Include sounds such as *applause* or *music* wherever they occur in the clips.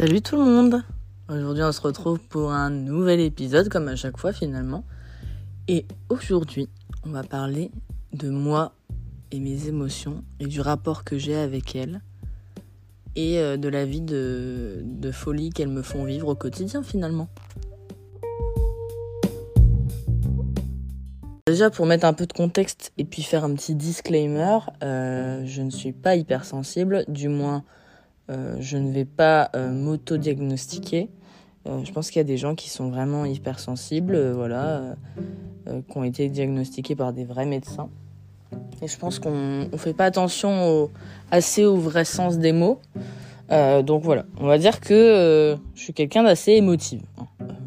Salut tout le monde Aujourd'hui on se retrouve pour un nouvel épisode comme à chaque fois finalement. Et aujourd'hui on va parler de moi et mes émotions et du rapport que j'ai avec elles et euh, de la vie de, folie qu'elles me font vivre au quotidien finalement. Déjà pour mettre un peu de contexte et puis faire un petit disclaimer, euh, je ne suis pas hypersensible, du moins je ne vais pas euh, m'auto-diagnostiquer. Euh, je pense qu'il y a des gens qui sont vraiment hypersensibles, voilà, qui ont été diagnostiqués par des vrais médecins. Et je pense qu'on ne fait pas attention assez au vrai sens des mots. donc voilà, on va dire que je suis quelqu'un d'assez émotif.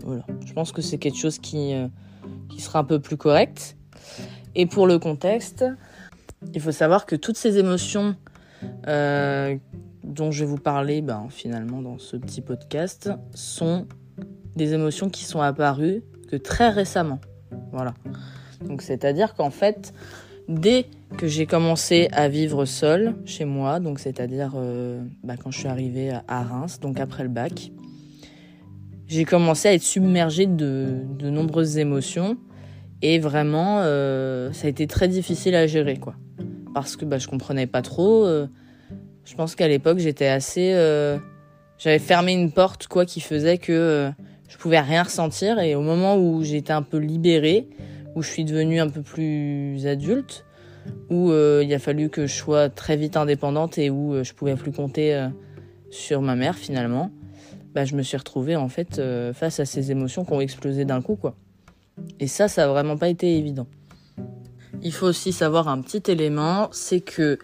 voilà. Je pense que c'est quelque chose qui, qui sera un peu plus correct. Et pour le contexte, il faut savoir que toutes ces émotions dont je vais vous parler ben, finalement dans ce petit podcast sont des émotions qui sont apparues que très récemment. Voilà. Donc c'est-à-dire qu'en fait, dès que j'ai commencé à vivre seule chez moi, donc c'est-à-dire euh, ben, quand je suis arrivée à Reims, donc après le bac, j'ai commencé à être submergée de, de nombreuses émotions et vraiment euh, ça a été très difficile à gérer quoi, parce que ben, je comprenais pas trop. Euh, je pense qu'à l'époque, j'étais assez. Euh, j'avais fermé une porte, quoi, qui faisait que euh, je pouvais rien ressentir. Et au moment où j'étais un peu libérée, où je suis devenue un peu plus adulte, où euh, il a fallu que je sois très vite indépendante et où je pouvais plus compter sur ma mère finalement, bah, je me suis retrouvée en fait face à ces émotions qui ont explosé d'un coup, quoi. Et ça, ça a vraiment pas été évident. Il faut aussi savoir un petit élément, c'est que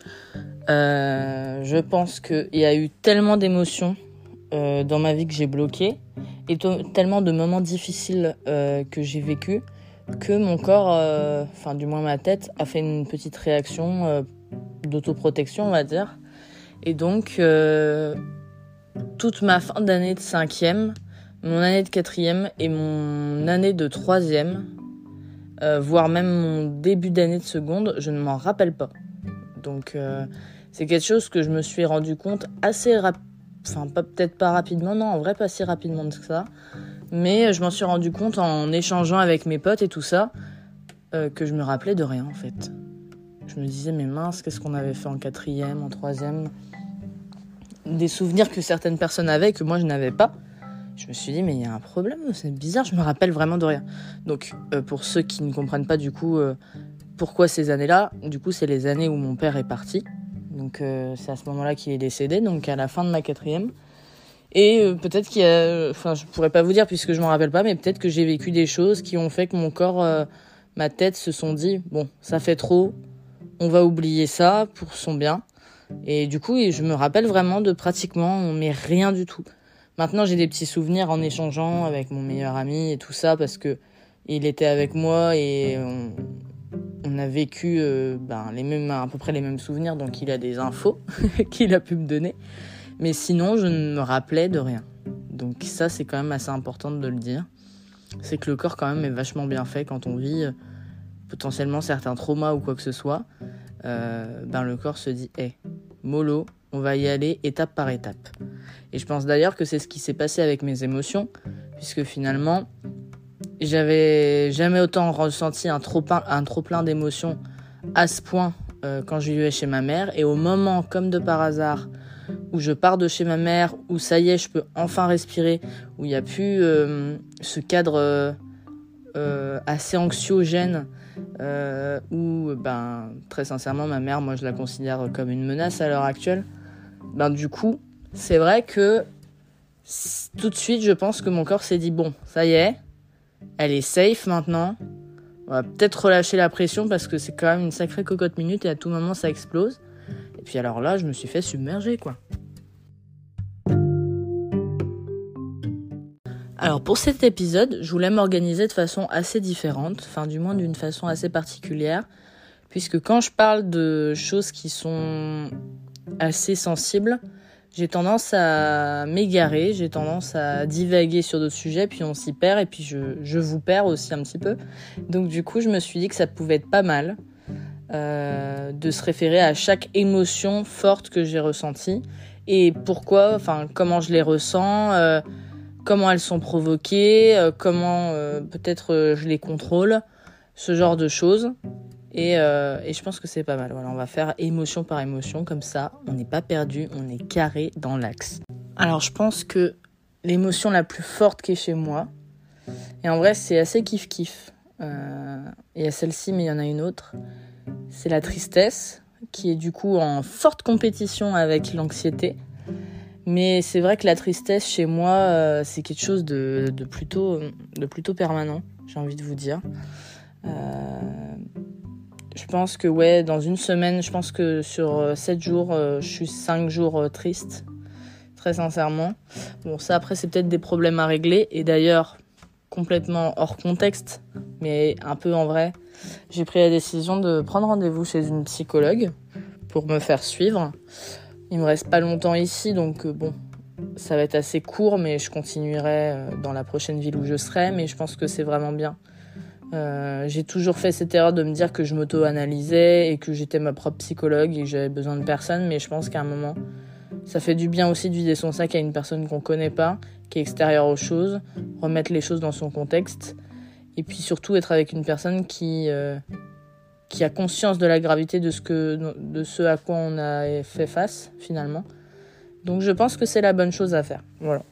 euh, je pense qu'il y a eu tellement d'émotions euh, dans ma vie que j'ai bloqué et tellement de moments difficiles euh, que j'ai vécu que mon corps, enfin du moins ma tête, a fait une petite réaction d'autoprotection, on va dire. Et donc, toute ma fin d'année de cinquième, mon année de quatrième et mon année de troisième, voire même mon début d'année de seconde, je ne m'en rappelle pas. Donc c'est quelque chose que je me suis rendu compte assez rapidement, enfin peut-être pas rapidement, non, en vrai pas si rapidement que ça, mais je m'en suis rendu compte en échangeant avec mes potes et tout ça, euh, que je me rappelais de rien en fait. Je me disais mais mince, qu'est-ce qu'on avait fait en quatrième, en troisième? Des souvenirs que certaines personnes avaient que moi je n'avais pas. Je me suis dit mais il y a un problème, c'est bizarre, je me rappelle vraiment de rien. Donc euh, pour ceux qui ne comprennent pas du coup euh, pourquoi ces années-là, du coup c'est les années où mon père est parti. Donc euh, c'est à ce moment-là qu'il est décédé, donc à la fin de ma quatrième. Et peut-être qu'il y a, enfin je pourrais pas vous dire puisque je m'en rappelle pas, mais peut-être que j'ai vécu des choses qui ont fait que mon corps, ma tête se sont dit bon ça fait trop, on va oublier ça pour son bien. Et du coup je me rappelle vraiment de pratiquement mais rien du tout. Maintenant j'ai des petits souvenirs en échangeant avec mon meilleur ami et tout ça parce que il était avec moi et on, on a vécu euh, ben, les mêmes, à peu près les mêmes souvenirs, donc il a des infos *laughs* qu'il a pu me donner. Mais sinon, je ne me rappelais de rien. Donc ça, c'est quand même assez important de le dire. C'est que le corps, quand même, est vachement bien fait quand on vit euh, potentiellement certains traumas ou quoi que ce soit. Euh, ben, le corps se dit, hé, mollo, on va y aller étape par étape. Et je pense d'ailleurs que c'est ce qui s'est passé avec mes émotions, puisque finalement, j'avais jamais autant ressenti un trop plein, un trop plein d'émotions à ce point euh, quand je vivais chez ma mère. Et au moment, comme de par hasard, où je pars de chez ma mère, où ça y est, je peux enfin respirer, où il n'y a plus euh, ce cadre euh, assez anxiogène, où, ben, très sincèrement, ma mère, moi, je la considère comme une menace à l'heure actuelle. Ben, du coup, c'est vrai que tout de suite, je pense que mon corps s'est dit bon, ça y est, elle est safe maintenant. On va peut-être relâcher la pression parce que c'est quand même une sacrée cocotte minute et à tout moment ça explose. Et puis alors là, je me suis fait submerger quoi. Alors pour cet épisode, je voulais m'organiser de façon assez différente, enfin du moins d'une façon assez particulière, puisque quand je parle de choses qui sont assez sensibles, j'ai tendance à m'égarer, j'ai tendance à divaguer sur d'autres sujets, puis on s'y perd, et puis je, je, vous perds aussi un petit peu. Donc du coup, je me suis dit que ça pouvait être pas mal euh, de se référer à chaque émotion forte que j'ai ressentie, et pourquoi, enfin comment je les ressens, euh, comment elles sont provoquées, euh, comment peut-être je les contrôle, ce genre de choses. Et, et je pense que c'est pas mal. On va faire émotion par émotion, comme ça on n'est pas perdu, on est carré dans l'axe. Alors je pense que l'émotion la plus forte qui est chez moi, et en vrai c'est assez kiff kiff. Il y a celle-ci, mais il y en a une autre. C'est la tristesse qui est du coup en forte compétition avec l'anxiété. Mais c'est vrai que la tristesse chez moi, euh, c'est quelque chose de, plutôt, de plutôt permanent, j'ai envie de vous dire. Euh, je pense que ouais, dans une semaine, je pense que sur 7 euh, jours, je suis 5 jours triste, très sincèrement. Bon, ça après, c'est peut-être des problèmes à régler. Et d'ailleurs, complètement hors contexte, mais un peu en vrai, j'ai pris la décision de prendre rendez-vous chez une psychologue pour me faire suivre. Il me reste pas longtemps ici, donc euh, bon, ça va être assez court, mais je continuerai euh, dans la prochaine ville où je serai, mais je pense que c'est vraiment bien. Euh, j'ai toujours fait cette erreur de me dire que je m'auto-analysais et que j'étais ma propre psychologue et que j'avais besoin de personne, mais je pense qu'à un moment, ça fait du bien aussi de vider son sac à une personne qu'on connaît pas, qui est extérieure aux choses, remettre les choses dans son contexte et puis surtout être avec une personne qui, euh, qui a conscience de la gravité de ce, que, de ce à quoi on a fait face finalement. Donc je pense que c'est la bonne chose à faire. Voilà.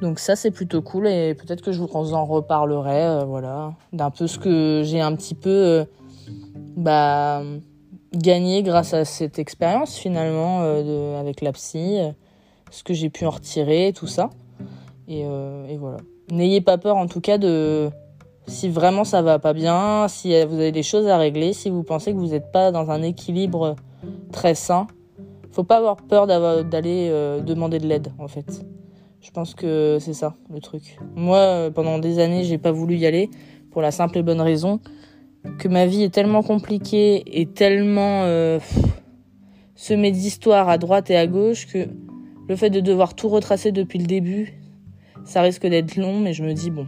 Donc ça c'est plutôt cool et peut-être que je vous en reparlerai, euh, voilà, d'un peu ce que j'ai un petit peu euh, bah, gagné grâce à cette expérience finalement de, avec la psy, ce que j'ai pu en retirer, tout ça. Et voilà. N'ayez pas peur en tout cas de si vraiment ça va pas bien, si vous avez des choses à régler, si vous pensez que vous n'êtes pas dans un équilibre très sain, faut pas avoir peur d'aller euh, demander de l'aide en fait. Je pense que c'est ça le truc. Moi, euh, pendant des années, j'ai pas voulu y aller pour la simple et bonne raison que ma vie est tellement compliquée et tellement euh, semée d'histoires à droite et à gauche que le fait de devoir tout retracer depuis le début, ça risque d'être long, mais je me dis bon,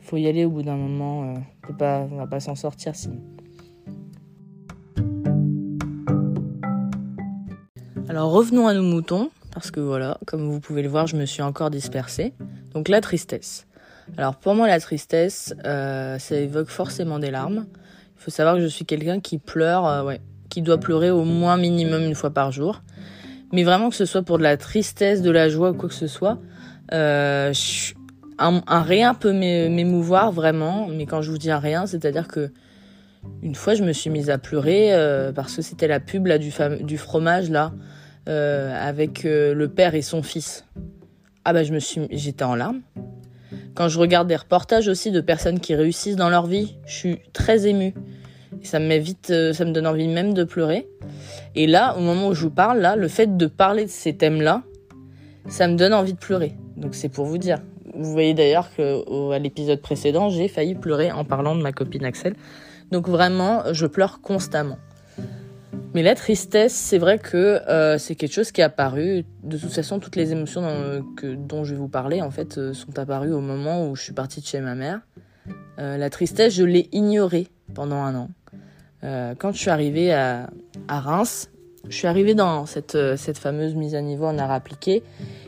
faut y aller au bout d'un moment. On va pas s'en sortir sinon. Alors revenons à nos moutons, parce que voilà, comme vous pouvez le voir, je me suis encore dispersée. Donc la tristesse. Alors pour moi, la tristesse, euh, ça évoque forcément des larmes. Il faut savoir que je suis quelqu'un qui pleure, euh, ouais, qui doit pleurer au moins minimum une fois par jour. Mais vraiment que ce soit pour de la tristesse, de la joie ou quoi que ce soit, euh, un, rien peut m'émouvoir vraiment, mais quand je vous dis un rien, c'est-à-dire que une fois, je me suis mise à pleurer euh, parce que c'était la pub là, du, fromage là, euh, avec euh, le père et son fils. Ah bah je me suis, j'étais en larmes. Quand je regarde des reportages aussi de personnes qui réussissent dans leur vie, je suis très émue. Ça me ça me donne envie même de pleurer. Et là, au moment où je vous parle, là, le fait de parler de ces thèmes-là, ça me donne envie de pleurer. Donc c'est pour vous dire. Vous voyez d'ailleurs que à l'épisode précédent, j'ai failli pleurer en parlant de ma copine Axel. Donc vraiment, je pleure constamment. Mais la tristesse, c'est vrai que euh, c'est quelque chose qui est apparu. De toute façon, toutes les émotions que, dont je vais vous parler, en fait, euh, sont apparues au moment où je suis partie de chez ma mère. Euh, la tristesse, je l'ai ignorée pendant un an. quand je suis arrivée à, Reims, je suis arrivée dans cette, euh, cette fameuse mise à niveau en art appliqué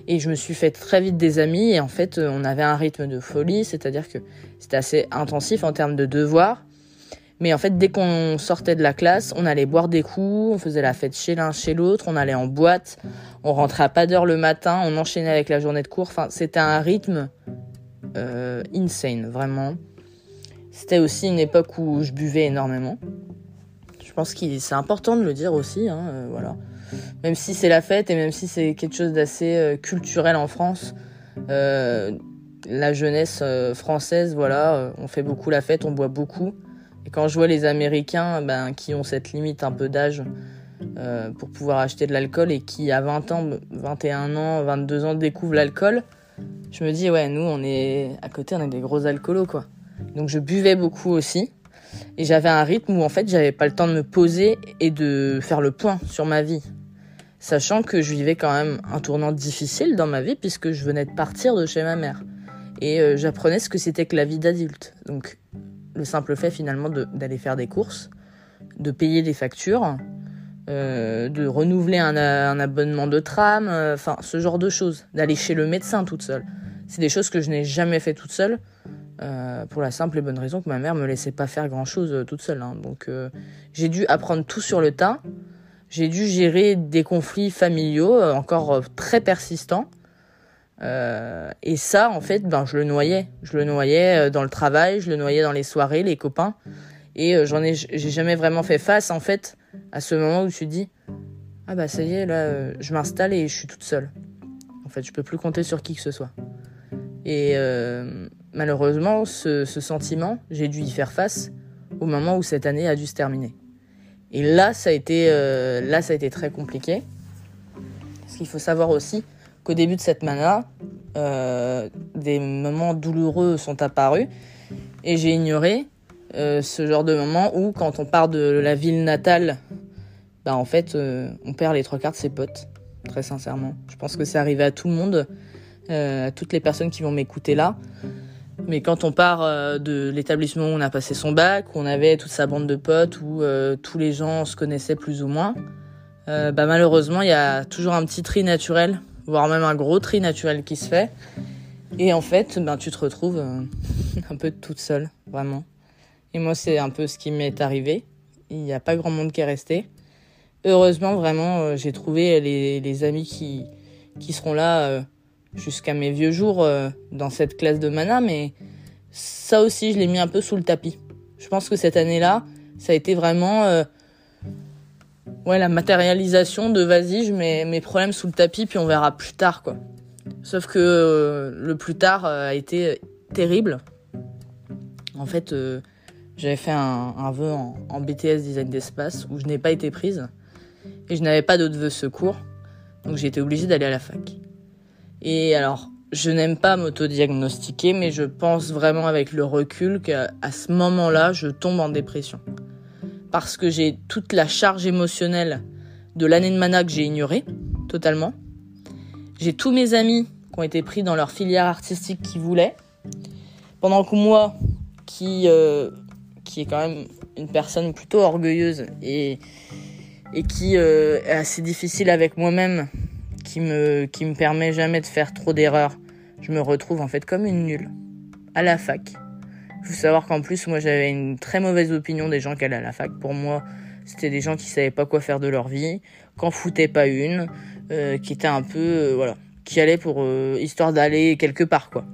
et je me suis fait très vite des amis et en fait euh, on avait un rythme de folie, c'est-à-dire que c'était assez intensif en termes de devoirs. Mais en fait dès qu'on sortait de la classe, on allait boire des coups, on faisait la fête chez l'un chez l'autre, on allait en boîte, on rentrait à pas d'heure le matin, on enchaînait avec la journée de cours. Enfin c'était un rythme euh, insane vraiment. C'était aussi une époque où je buvais énormément. Je pense que c'est important de le dire aussi, hein, euh, voilà. Même si c'est la fête et même si c'est quelque chose d'assez euh, culturel en France, la jeunesse française, voilà, on fait beaucoup la fête, on boit beaucoup. Et quand je vois les Américains, ben, qui ont cette limite un peu d'âge pour pouvoir acheter de l'alcool et qui à 20 ans, 21 ans, 22 ans découvrent l'alcool, je me dis ouais, nous on est à côté, on est des gros alcoolos quoi. Donc je buvais beaucoup aussi. Et j'avais un rythme où en fait j'avais pas le temps de me poser et de faire le point sur ma vie. Sachant que je vivais quand même un tournant difficile dans ma vie puisque je venais de partir de chez ma mère. Et euh, j'apprenais ce que c'était que la vie d'adulte. Donc le simple fait finalement d'aller faire des courses, de payer des factures, de renouveler un, un, abonnement de tram, enfin ce genre de choses, d'aller chez le médecin toute seule. C'est des choses que je n'ai jamais fait toute seule. Euh, pour la simple et bonne raison que ma mère me laissait pas faire grand chose euh, toute seule. Hein. Donc euh, j'ai dû apprendre tout sur le tas. J'ai dû gérer des conflits familiaux encore très persistants. Et ça, en fait, ben je le noyais. Je le noyais dans le travail, je le noyais dans les soirées, les copains. Et j'en ai, j'ai jamais vraiment fait face, en fait, à ce moment où je suis dit, ah bah ça y est, là, je m'installe et je suis toute seule. En fait, je peux plus compter sur qui que ce soit. Et malheureusement, ce, sentiment, j'ai dû y faire face au moment où cette année a dû se terminer. Et là, ça a été, euh, là, ça a été très compliqué. Parce qu'il faut savoir aussi qu'au début de cette mana, euh, des moments douloureux sont apparus. Et j'ai ignoré euh, ce genre de moment où, quand on part de la ville natale, bah, en fait, on perd les trois quarts de ses potes. Très sincèrement. Je pense que c'est arrivé à tout le monde, à toutes les personnes qui vont m'écouter là. Mais quand on part euh, de l'établissement où on a passé son bac, où on avait toute sa bande de potes, où euh, tous les gens se connaissaient plus ou moins, euh, bah malheureusement, il y a toujours un petit tri naturel, voire même un gros tri naturel qui se fait. Et en fait, ben, tu te retrouves *laughs* un peu toute seule, vraiment. Et moi, c'est un peu ce qui m'est arrivé. Il n'y a pas grand monde qui est resté. Heureusement, vraiment, j'ai trouvé les, les, amis qui, qui seront là jusqu'à mes vieux jours euh, dans cette classe de mana, mais ça aussi, je l'ai mis un peu sous le tapis. Je pense que cette année-là, ça a été vraiment euh, ouais, la matérialisation de vas-y, je mets mes problèmes sous le tapis, puis on verra plus tard, quoi. Sauf que euh, le plus tard a été terrible. En fait, j'avais fait un, vœu en, en, BTS design d'espace où je n'ai pas été prise et je n'avais pas d'autres vœux secours, donc j'ai été obligée d'aller à la fac. Et alors, je n'aime pas m'autodiagnostiquer, mais je pense vraiment avec le recul qu'à ce moment-là, je tombe en dépression. Parce que j'ai toute la charge émotionnelle de l'année de mana que j'ai ignorée, totalement. J'ai tous mes amis qui ont été pris dans leur filière artistique qu'ils voulaient. Pendant que moi, qui, euh, qui est quand même une personne plutôt orgueilleuse et, et qui euh, est assez difficile avec moi-même, qui me, qui me permet jamais de faire trop d'erreurs. Je me retrouve en fait comme une nulle à la fac. Il faut savoir qu'en plus, moi, j'avais une très mauvaise opinion des gens qui allaient à la fac. Pour moi, c'était des gens qui savaient pas quoi faire de leur vie, qu'en foutaient pas une, euh, qui étaient un peu, euh, voilà, qui allaient pour euh, histoire d'aller quelque part, quoi.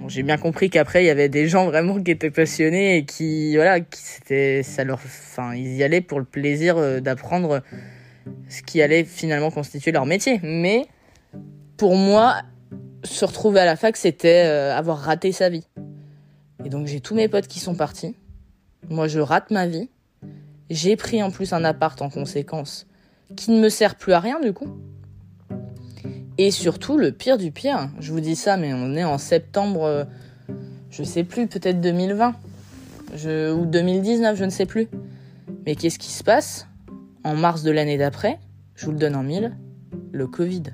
Bon, j'ai bien compris qu'après, il y avait des gens vraiment qui étaient passionnés et qui, voilà, qui c'était, ça leur, enfin, ils y allaient pour le plaisir d'apprendre ce qui allait finalement constituer leur métier. Mais pour moi, se retrouver à la fac, c'était avoir raté sa vie. Et donc j'ai tous mes potes qui sont partis. Moi, je rate ma vie. J'ai pris en plus un appart en conséquence qui ne me sert plus à rien du coup. Et surtout, le pire du pire, je vous dis ça, mais on est en septembre, euh, je sais plus, peut-être 2020 je, ou 2019, je ne sais plus. Mais qu'est-ce qui se passe? En mars de l'année d'après, je vous le donne en mille, le Covid.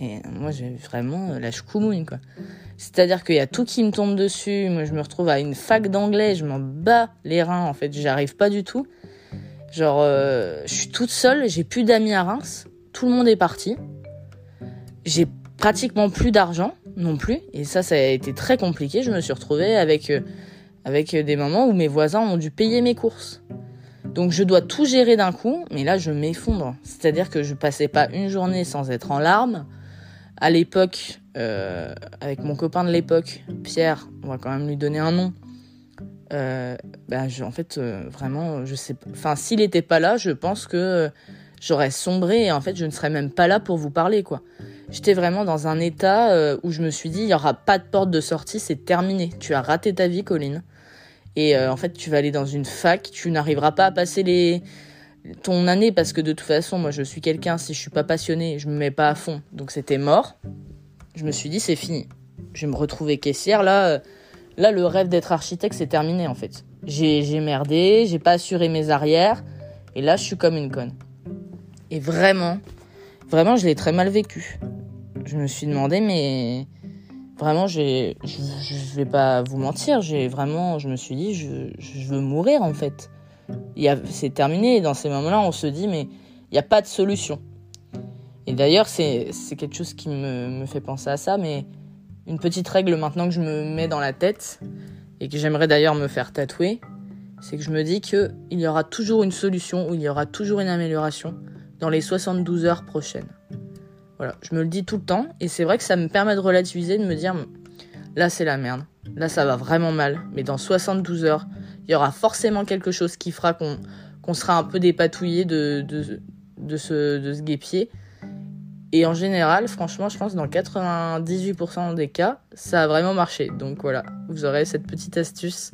Et moi, j'ai vraiment la choucoumoune, quoi. C'est-à-dire qu'il y a tout qui me tombe dessus. Moi, je me retrouve à une fac d'anglais, je m'en bats les reins, en fait. J'arrive pas du tout. Genre, euh, je suis toute seule, j'ai plus d'amis à Reims. Tout le monde est parti. J'ai pratiquement plus d'argent non plus. Et ça, ça a été très compliqué. Je me suis retrouvée avec, euh, avec des moments où mes voisins ont dû payer mes courses. Donc je dois tout gérer d'un coup, mais là je m'effondre. C'est-à-dire que je passais pas une journée sans être en larmes. À l'époque, euh, avec mon copain de l'époque, Pierre, on va quand même lui donner un nom. Euh, bah, en fait, euh, vraiment, je sais. Enfin, s'il n'était pas là, je pense que j'aurais sombré et en fait, je ne serais même pas là pour vous parler, quoi. J'étais vraiment dans un état où je me suis dit, il y aura pas de porte de sortie, c'est terminé. Tu as raté ta vie, Colline. Et euh, en fait, tu vas aller dans une fac, tu n'arriveras pas à passer les ton année parce que de toute façon, moi, je suis quelqu'un si je suis pas passionné, je me mets pas à fond. Donc c'était mort. Je me suis dit c'est fini. Je vais me retrouver caissière là. Euh, là, le rêve d'être architecte, c'est terminé en fait. J'ai merdé, j'ai pas assuré mes arrières, et là, je suis comme une conne. Et vraiment, vraiment, je l'ai très mal vécu. Je me suis demandé, mais vraiment, je, je, vais pas vous mentir, j'ai vraiment, je me suis dit, je, je veux mourir en fait. C'est terminé. Et dans ces moments-là, on se dit, mais il n'y a pas de solution. Et d'ailleurs, c'est quelque chose qui me, me, fait penser à ça, mais une petite règle maintenant que je me mets dans la tête, et que j'aimerais d'ailleurs me faire tatouer, c'est que je me dis qu'il y aura toujours une solution ou il y aura toujours une amélioration dans les 72 heures prochaines. Voilà, je me le dis tout le temps, et c'est vrai que ça me permet de relativiser, de me dire, là c'est la merde, là ça va vraiment mal, mais dans 72 heures, il y aura forcément quelque chose qui fera qu'on sera un peu dépatouillé de, ce, de guépier. Et en général, franchement, je pense que dans 98% des cas, ça a vraiment marché. Donc voilà, vous aurez cette petite astuce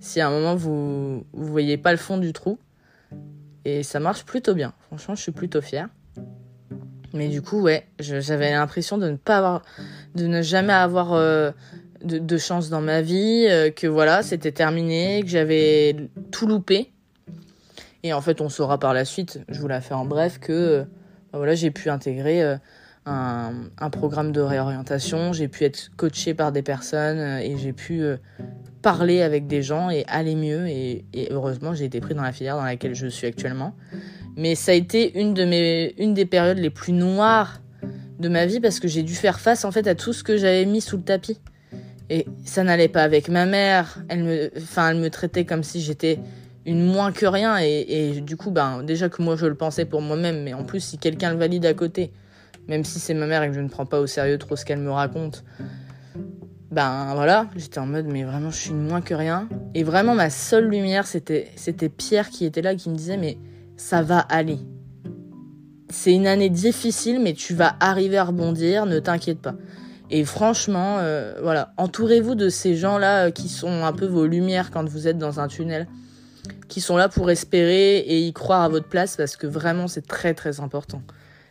si à un moment vous ne voyez pas le fond du trou. Et ça marche plutôt bien. Franchement, je suis plutôt fière. Mais du coup, ouais, j'avais l'impression de ne pas avoir, de ne jamais avoir euh, de, chance dans ma vie, euh, que voilà, c'était terminé, que j'avais tout loupé. Et en fait, on saura par la suite, je vous la fais en bref, que euh, bah voilà, j'ai pu intégrer euh, un, un, programme de réorientation, j'ai pu être coaché par des personnes et j'ai pu parler avec des gens et aller mieux. Et, et heureusement, j'ai été pris dans la filière dans laquelle je suis actuellement. Mais ça a été une, de mes, une des périodes les plus noires de ma vie parce que j'ai dû faire face en fait à tout ce que j'avais mis sous le tapis. Et ça n'allait pas avec ma mère. Elle me, traitait comme si j'étais une moins que rien. Et, du coup, ben, déjà que moi je le pensais pour moi-même, mais en plus, si quelqu'un le valide à côté, même si c'est ma mère et que je ne prends pas au sérieux trop ce qu'elle me raconte, ben voilà, j'étais en mode, mais vraiment, je suis une moins que rien. Et vraiment, ma seule lumière, c'était, c'était Pierre qui était là, qui me disait, mais ça va aller. C'est une année difficile, mais tu vas arriver à rebondir, ne t'inquiète pas. Et franchement, euh, voilà, entourez-vous de ces gens-là euh, qui sont un peu vos lumières quand vous êtes dans un tunnel, qui sont là pour espérer et y croire à votre place parce que vraiment c'est très très important.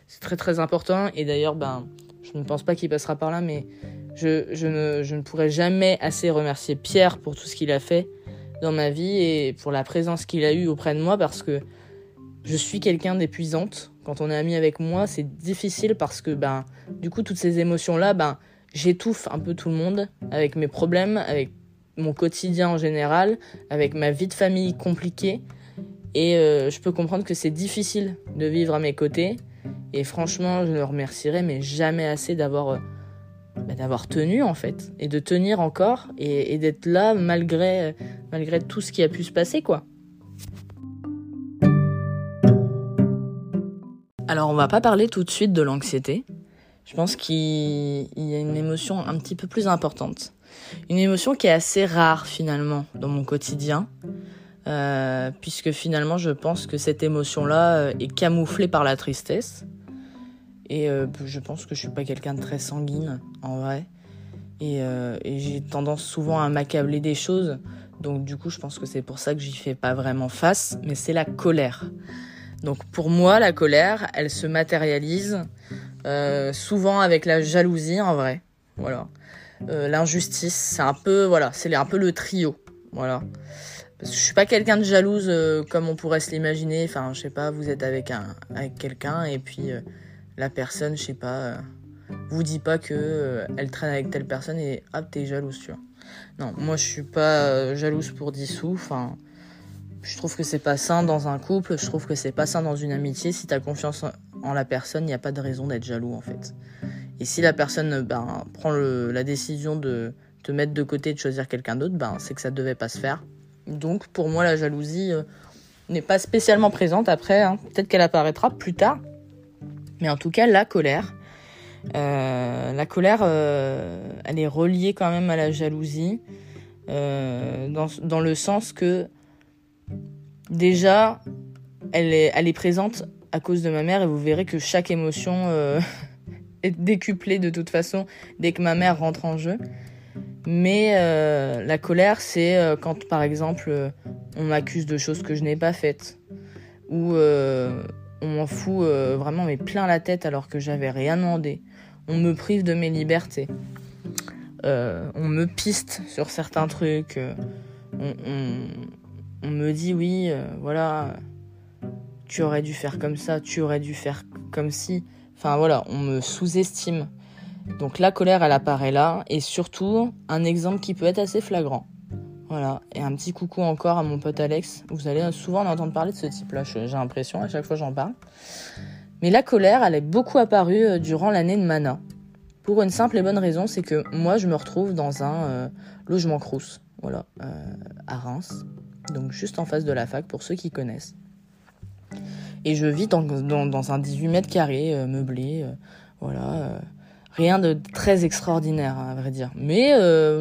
C'est très très important et d'ailleurs, ben, je ne pense pas qu'il passera par là, mais je, ne, je jamais assez remercier Pierre pour tout ce qu'il a fait dans ma vie et pour la présence qu'il a eue auprès de moi parce que je suis quelqu'un d'épuisante. Quand on est ami avec moi, c'est difficile parce que ben du coup toutes ces émotions là ben j'étouffe un peu tout le monde avec mes problèmes, avec mon quotidien en général, avec ma vie de famille compliquée. Et euh, je peux comprendre que c'est difficile de vivre à mes côtés. Et franchement, je le remercierai, mais jamais assez d'avoir euh, bah, tenu en fait, et de tenir encore, et, et d'être là malgré malgré tout ce qui a pu se passer quoi. Alors on va pas parler tout de suite de l'anxiété, je pense qu'il y a une émotion un petit peu plus importante. Une émotion qui est assez rare finalement dans mon quotidien, euh, puisque finalement je pense que cette émotion-là euh, est camouflée par la tristesse. Et euh, je pense que je suis pas quelqu'un de très sanguine en vrai. Et, et j'ai tendance souvent à m'accabler des choses. Donc du coup je pense que c'est pour ça que j'y fais pas vraiment face. Mais c'est la colère. Donc pour moi la colère, elle se matérialise euh, souvent avec la jalousie en vrai. Voilà. Euh, l'injustice, c'est un peu voilà, c'est un peu le trio. Voilà. Parce que je suis pas quelqu'un de jalouse euh, comme on pourrait se l'imaginer. Enfin, je sais pas, vous êtes avec un avec quelqu'un et puis la personne, je sais pas, vous dit pas que elle traîne avec telle personne et hop, t'es jalouse, tu vois. Non, moi je suis pas jalouse pour 10 sous. Enfin, je trouve que c'est pas sain dans un couple. Je trouve que c'est pas sain dans une amitié. Si t'as confiance en la personne, il n'y a pas de raison d'être jaloux en fait. Et si la personne ben, prend la décision de te mettre de côté et de choisir quelqu'un d'autre, ben, c'est que ça ne devait pas se faire. Donc pour moi, la jalousie euh, n'est pas spécialement présente après. Hein. Peut-être qu'elle apparaîtra plus tard. Mais en tout cas, la colère, euh, la colère, euh, elle est reliée quand même à la jalousie, dans, le sens que déjà, elle est présente à cause de ma mère et vous verrez que chaque émotion euh, *laughs* est décuplée de toute façon dès que ma mère rentre en jeu. Mais euh, la colère, c'est euh, quand par exemple on m'accuse de choses que je n'ai pas faites ou on m'en fout vraiment mais plein la tête alors que j'avais rien demandé. On me prive de mes libertés. on me piste sur certains trucs. On, on, me dit oui, voilà tu aurais dû faire comme ça, tu aurais dû faire comme si. Enfin voilà, on me sous-estime. Donc la colère, elle apparaît là, et surtout un exemple qui peut être assez flagrant. Voilà, et un petit coucou encore à mon pote Alex. Vous allez souvent en entendre parler de ce type-là, j'ai l'impression, à chaque fois j'en parle. Mais la colère, elle est beaucoup apparue euh, durant l'année de Mana. Pour une simple et bonne raison, c'est que moi, je me retrouve dans un euh, logement crous, voilà, euh, à Reims, donc juste en face de la fac, pour ceux qui connaissent. Et je vis dans, dans, un 18 mètres carrés, meublé, voilà, rien de très extraordinaire, à vrai dire. Mais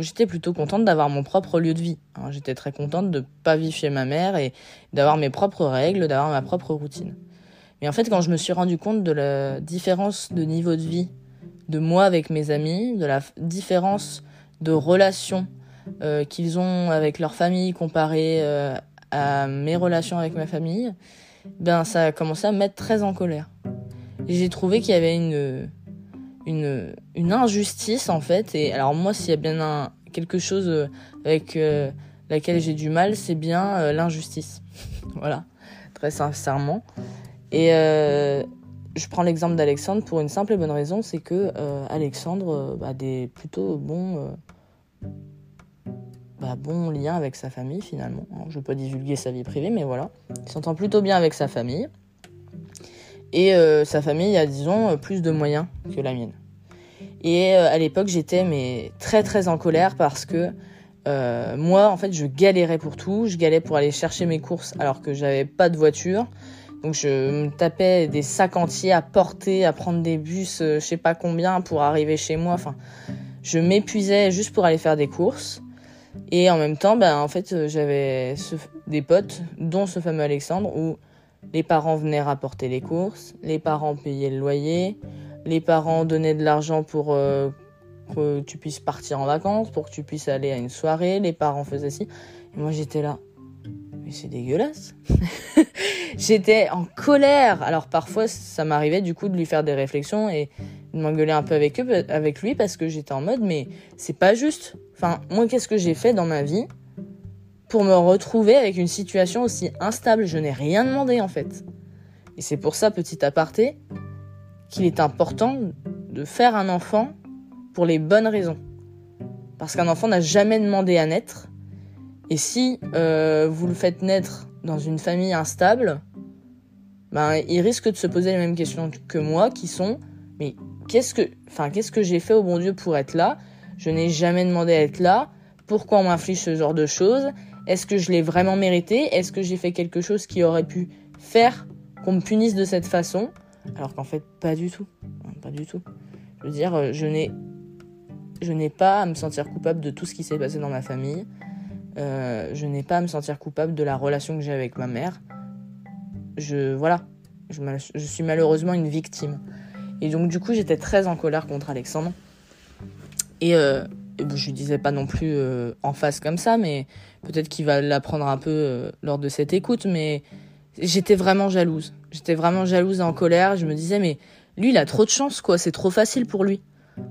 j'étais plutôt contente d'avoir mon propre lieu de vie. Hein. J'étais très contente de pas vivre chez ma mère et d'avoir mes propres règles, d'avoir ma propre routine. Mais en fait, quand je me suis rendu compte de la différence de niveau de vie de moi avec mes amis, de la différence de relation euh, qu'ils ont avec leur famille comparé euh, à mes relations avec ma famille, ben ça a commencé à me mettre très en colère. J'ai trouvé qu'il y avait une, une, une injustice en fait. Et alors moi, s'il y a bien quelque chose euh, avec laquelle j'ai du mal, c'est bien l'injustice. *laughs* voilà, très sincèrement. Et euh, je prends l'exemple d'Alexandre pour une simple et bonne raison, c'est que euh, Alexandre euh, a des plutôt bons, bons liens avec sa famille finalement. je ne veux pas divulguer sa vie privée, mais voilà. Il s'entend plutôt bien avec sa famille. Et sa famille a, disons, plus de moyens que la mienne. Et à l'époque, j'étais mais très très en colère parce que moi, en fait, je galérais pour tout. Je galérais pour aller chercher mes courses alors que j'avais pas de voiture. Donc je me tapais des sacs entiers à porter, à prendre des bus, euh, je sais pas combien pour arriver chez moi. Enfin, je m'épuisais juste pour aller faire des courses. Et en même temps, ben en fait, euh, j'avais des potes, dont ce fameux Alexandre, où les parents venaient rapporter les courses, les parents payaient le loyer, les parents donnaient de l'argent pour euh, que tu puisses partir en vacances, pour que tu puisses aller à une soirée, les parents faisaient ci. Et moi j'étais là, mais c'est dégueulasse. *laughs* J'étais en colère. Alors parfois, ça m'arrivait du coup de lui faire des réflexions et de m'engueuler un peu avec, eux, avec lui parce que j'étais en mode, mais c'est pas juste. Enfin, moi, qu'est-ce que j'ai fait dans ma vie pour me retrouver avec une situation aussi instable? Je n'ai rien demandé en fait. Et c'est pour ça, petit aparté, qu'il est important de faire un enfant pour les bonnes raisons. Parce qu'un enfant n'a jamais demandé à naître et si euh, vous le faites naître dans une famille instable, ben, il risque de se poser les mêmes questions que moi, qui sont mais qu'est-ce que, qu'est-ce que j'ai fait au bon Dieu pour être là? Je n'ai jamais demandé à être là. Pourquoi on m'inflige ce genre de choses? Est-ce que je l'ai vraiment mérité? Est-ce que j'ai fait quelque chose qui aurait pu faire qu'on me punisse de cette façon? Alors qu'en fait, pas du tout. Pas du tout. Je veux dire, euh, je n'ai, je n'ai pas à me sentir coupable de tout ce qui s'est passé dans ma famille. Euh, je n'ai pas à me sentir coupable de la relation que j'ai avec ma mère. Je voilà, je, suis malheureusement une victime. Et donc du coup, j'étais très en colère contre Alexandre. Et, euh, je lui disais pas non plus euh, en face comme ça, mais peut-être qu'il va l'apprendre un peu lors de cette écoute. Mais j'étais vraiment jalouse. J'étais vraiment jalouse et en colère. Je me disais mais lui, il a trop de chance quoi. C'est trop facile pour lui.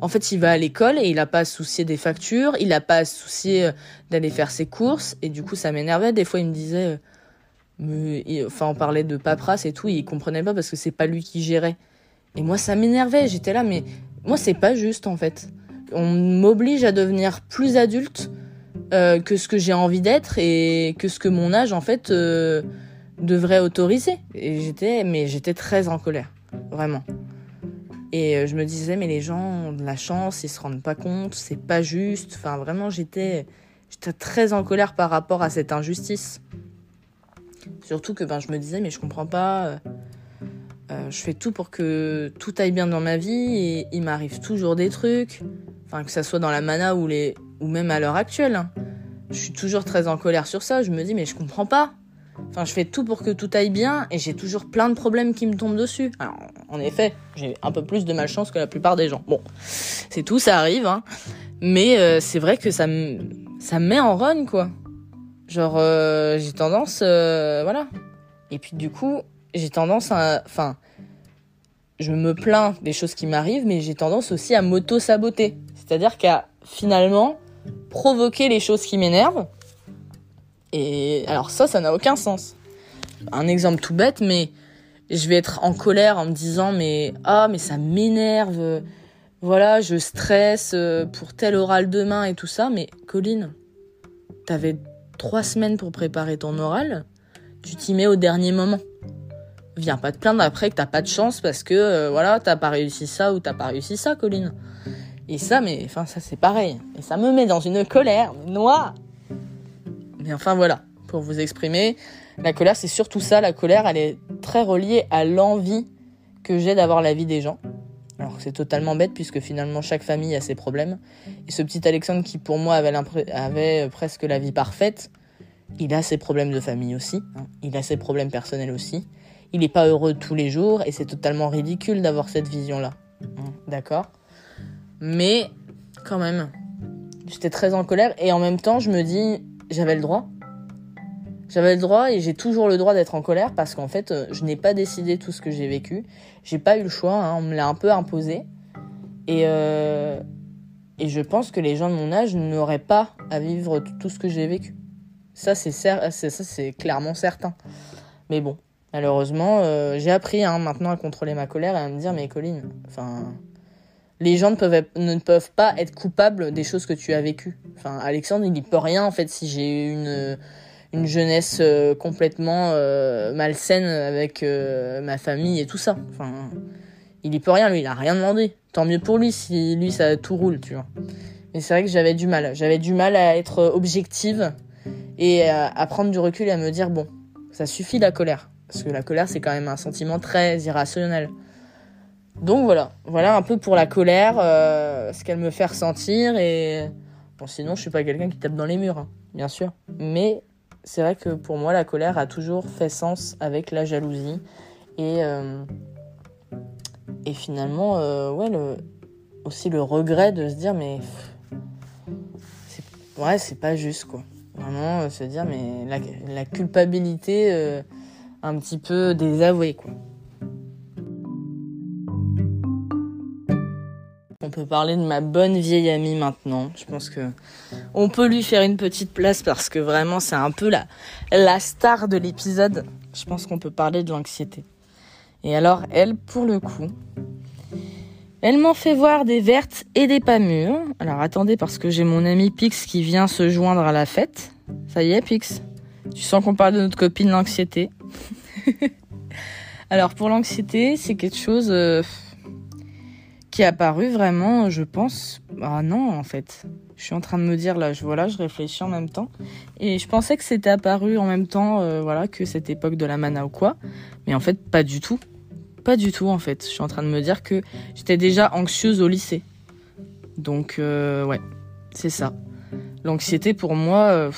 En fait, il va à l'école et il n'a pas à soucier des factures, il n'a pas à soucier euh, d'aller faire ses courses. Et du coup, ça m'énervait. Des fois, il me disait, euh, enfin, on parlait de paperasse et tout, il comprenait pas parce que c'est pas lui qui gérait. Et moi, ça m'énervait. J'étais là, mais moi, c'est pas juste en fait. On m'oblige à devenir plus adulte euh, que ce que j'ai envie d'être et que ce que mon âge en fait devrait autoriser. Et j'étais, mais j'étais très en colère, vraiment. Et euh, je me disais, mais les gens ont de la chance, ils se rendent pas compte, c'est pas juste. Enfin, vraiment, j'étais, j'étais très en colère par rapport à cette injustice. Surtout que ben, je me disais, mais je comprends pas. Euh, je fais tout pour que tout aille bien dans ma vie et il m'arrive toujours des trucs. Enfin, que ça soit dans la mana ou, même à l'heure actuelle. Hein. Je suis toujours très en colère sur ça. Je me dis, mais je comprends pas. Enfin, je fais tout pour que tout aille bien et j'ai toujours plein de problèmes qui me tombent dessus. Alors, en effet, j'ai un peu plus de malchance que la plupart des gens. Bon, c'est tout, ça arrive, hein. Mais euh, c'est vrai que ça me ça met en run, quoi. Genre, euh, j'ai tendance, voilà. Et puis du coup, j'ai tendance à, enfin, je me plains des choses qui m'arrivent, mais j'ai tendance aussi à m'auto-saboter. C'est-à-dire qu'à finalement provoquer les choses qui m'énervent et alors ça, ça n'a aucun sens. Un exemple tout bête, mais je vais être en colère en me disant mais ah mais ça m'énerve, voilà je stresse euh, pour tel oral demain et tout ça, mais Colline, t'avais trois semaines pour préparer ton oral, tu t'y mets au dernier moment. Viens pas te plaindre après que t'as pas de chance parce que euh, voilà, t'as pas réussi ça ou t'as pas réussi ça, Colline. Et ça, mais enfin, ça c'est pareil. Et ça me met dans une colère noire. Mais enfin voilà, pour vous exprimer, la colère c'est surtout ça. La colère, elle est très reliée à l'envie que j'ai d'avoir la vie des gens. Alors c'est totalement bête puisque finalement chaque famille a ses problèmes. Et ce petit Alexandre qui pour moi avait, avait presque la vie parfaite, il a ses problèmes de famille aussi. Hein. Il a ses problèmes personnels aussi. Il n'est pas heureux tous les jours et c'est totalement ridicule d'avoir cette vision-là. D'accord Mais quand même, j'étais très en colère et en même temps je me dis j'avais le droit. J'avais le droit et j'ai toujours le droit d'être en colère parce qu'en fait, euh, je n'ai pas décidé tout ce que j'ai vécu. J'ai pas eu le choix, hein, on me l'a un peu imposé. Et, euh, et je pense que les gens de mon âge n'auraient pas à vivre tout ce que j'ai vécu. Ça, c'est clairement certain. Mais bon, malheureusement, euh, j'ai appris hein, maintenant à contrôler ma colère et à me dire, mais Colline, enfin, les gens ne peuvent, ne peuvent pas être coupables des choses que tu as vécues. Enfin, Alexandre, il n'y peut rien en fait si j'ai eu une une jeunesse euh, complètement euh, malsaine avec ma famille et tout ça. Enfin, il y peut rien, lui, il a rien demandé. Tant mieux pour lui si lui ça tout roule, tu vois. Mais c'est vrai que j'avais du mal. J'avais du mal à être objective et à, prendre du recul et à me dire bon, ça suffit la colère. Parce que la colère, c'est quand même un sentiment très irrationnel. Donc voilà, voilà un peu pour la colère, ce qu'elle me fait ressentir. Et bon, sinon, je suis pas quelqu'un qui tape dans les murs, hein, bien sûr. Mais c'est vrai que pour moi, la colère a toujours fait sens avec la jalousie. Et, euh, finalement, euh, ouais, le, aussi le regret de se dire, mais. Ouais, c'est pas juste, quoi. Vraiment, euh, se dire, mais la culpabilité un petit peu désavouée, quoi. On peut parler de ma bonne vieille amie maintenant. Je pense que on peut lui faire une petite place parce que vraiment c'est un peu la, la star de l'épisode. Je pense qu'on peut parler de l'anxiété. Et alors elle, pour le coup, elle m'en fait voir des vertes et des pas mûres. Alors attendez parce que j'ai mon ami Pix qui vient se joindre à la fête. Ça y est Pix? Tu sens qu'on parle de notre copine l'anxiété *laughs* Alors pour l'anxiété, c'est quelque chose... Euh, qui est apparu vraiment, je pense. Ah non, en fait. Je suis en train de me dire là, je voilà, je réfléchis en même temps. Et je pensais que c'était apparu en même temps, euh, voilà, que cette époque de la mana ou quoi. Mais en fait, pas du tout. Pas du tout, en fait. Je suis en train de me dire que j'étais déjà anxieuse au lycée. Donc, euh, ouais, c'est ça. L'anxiété, pour moi, euh,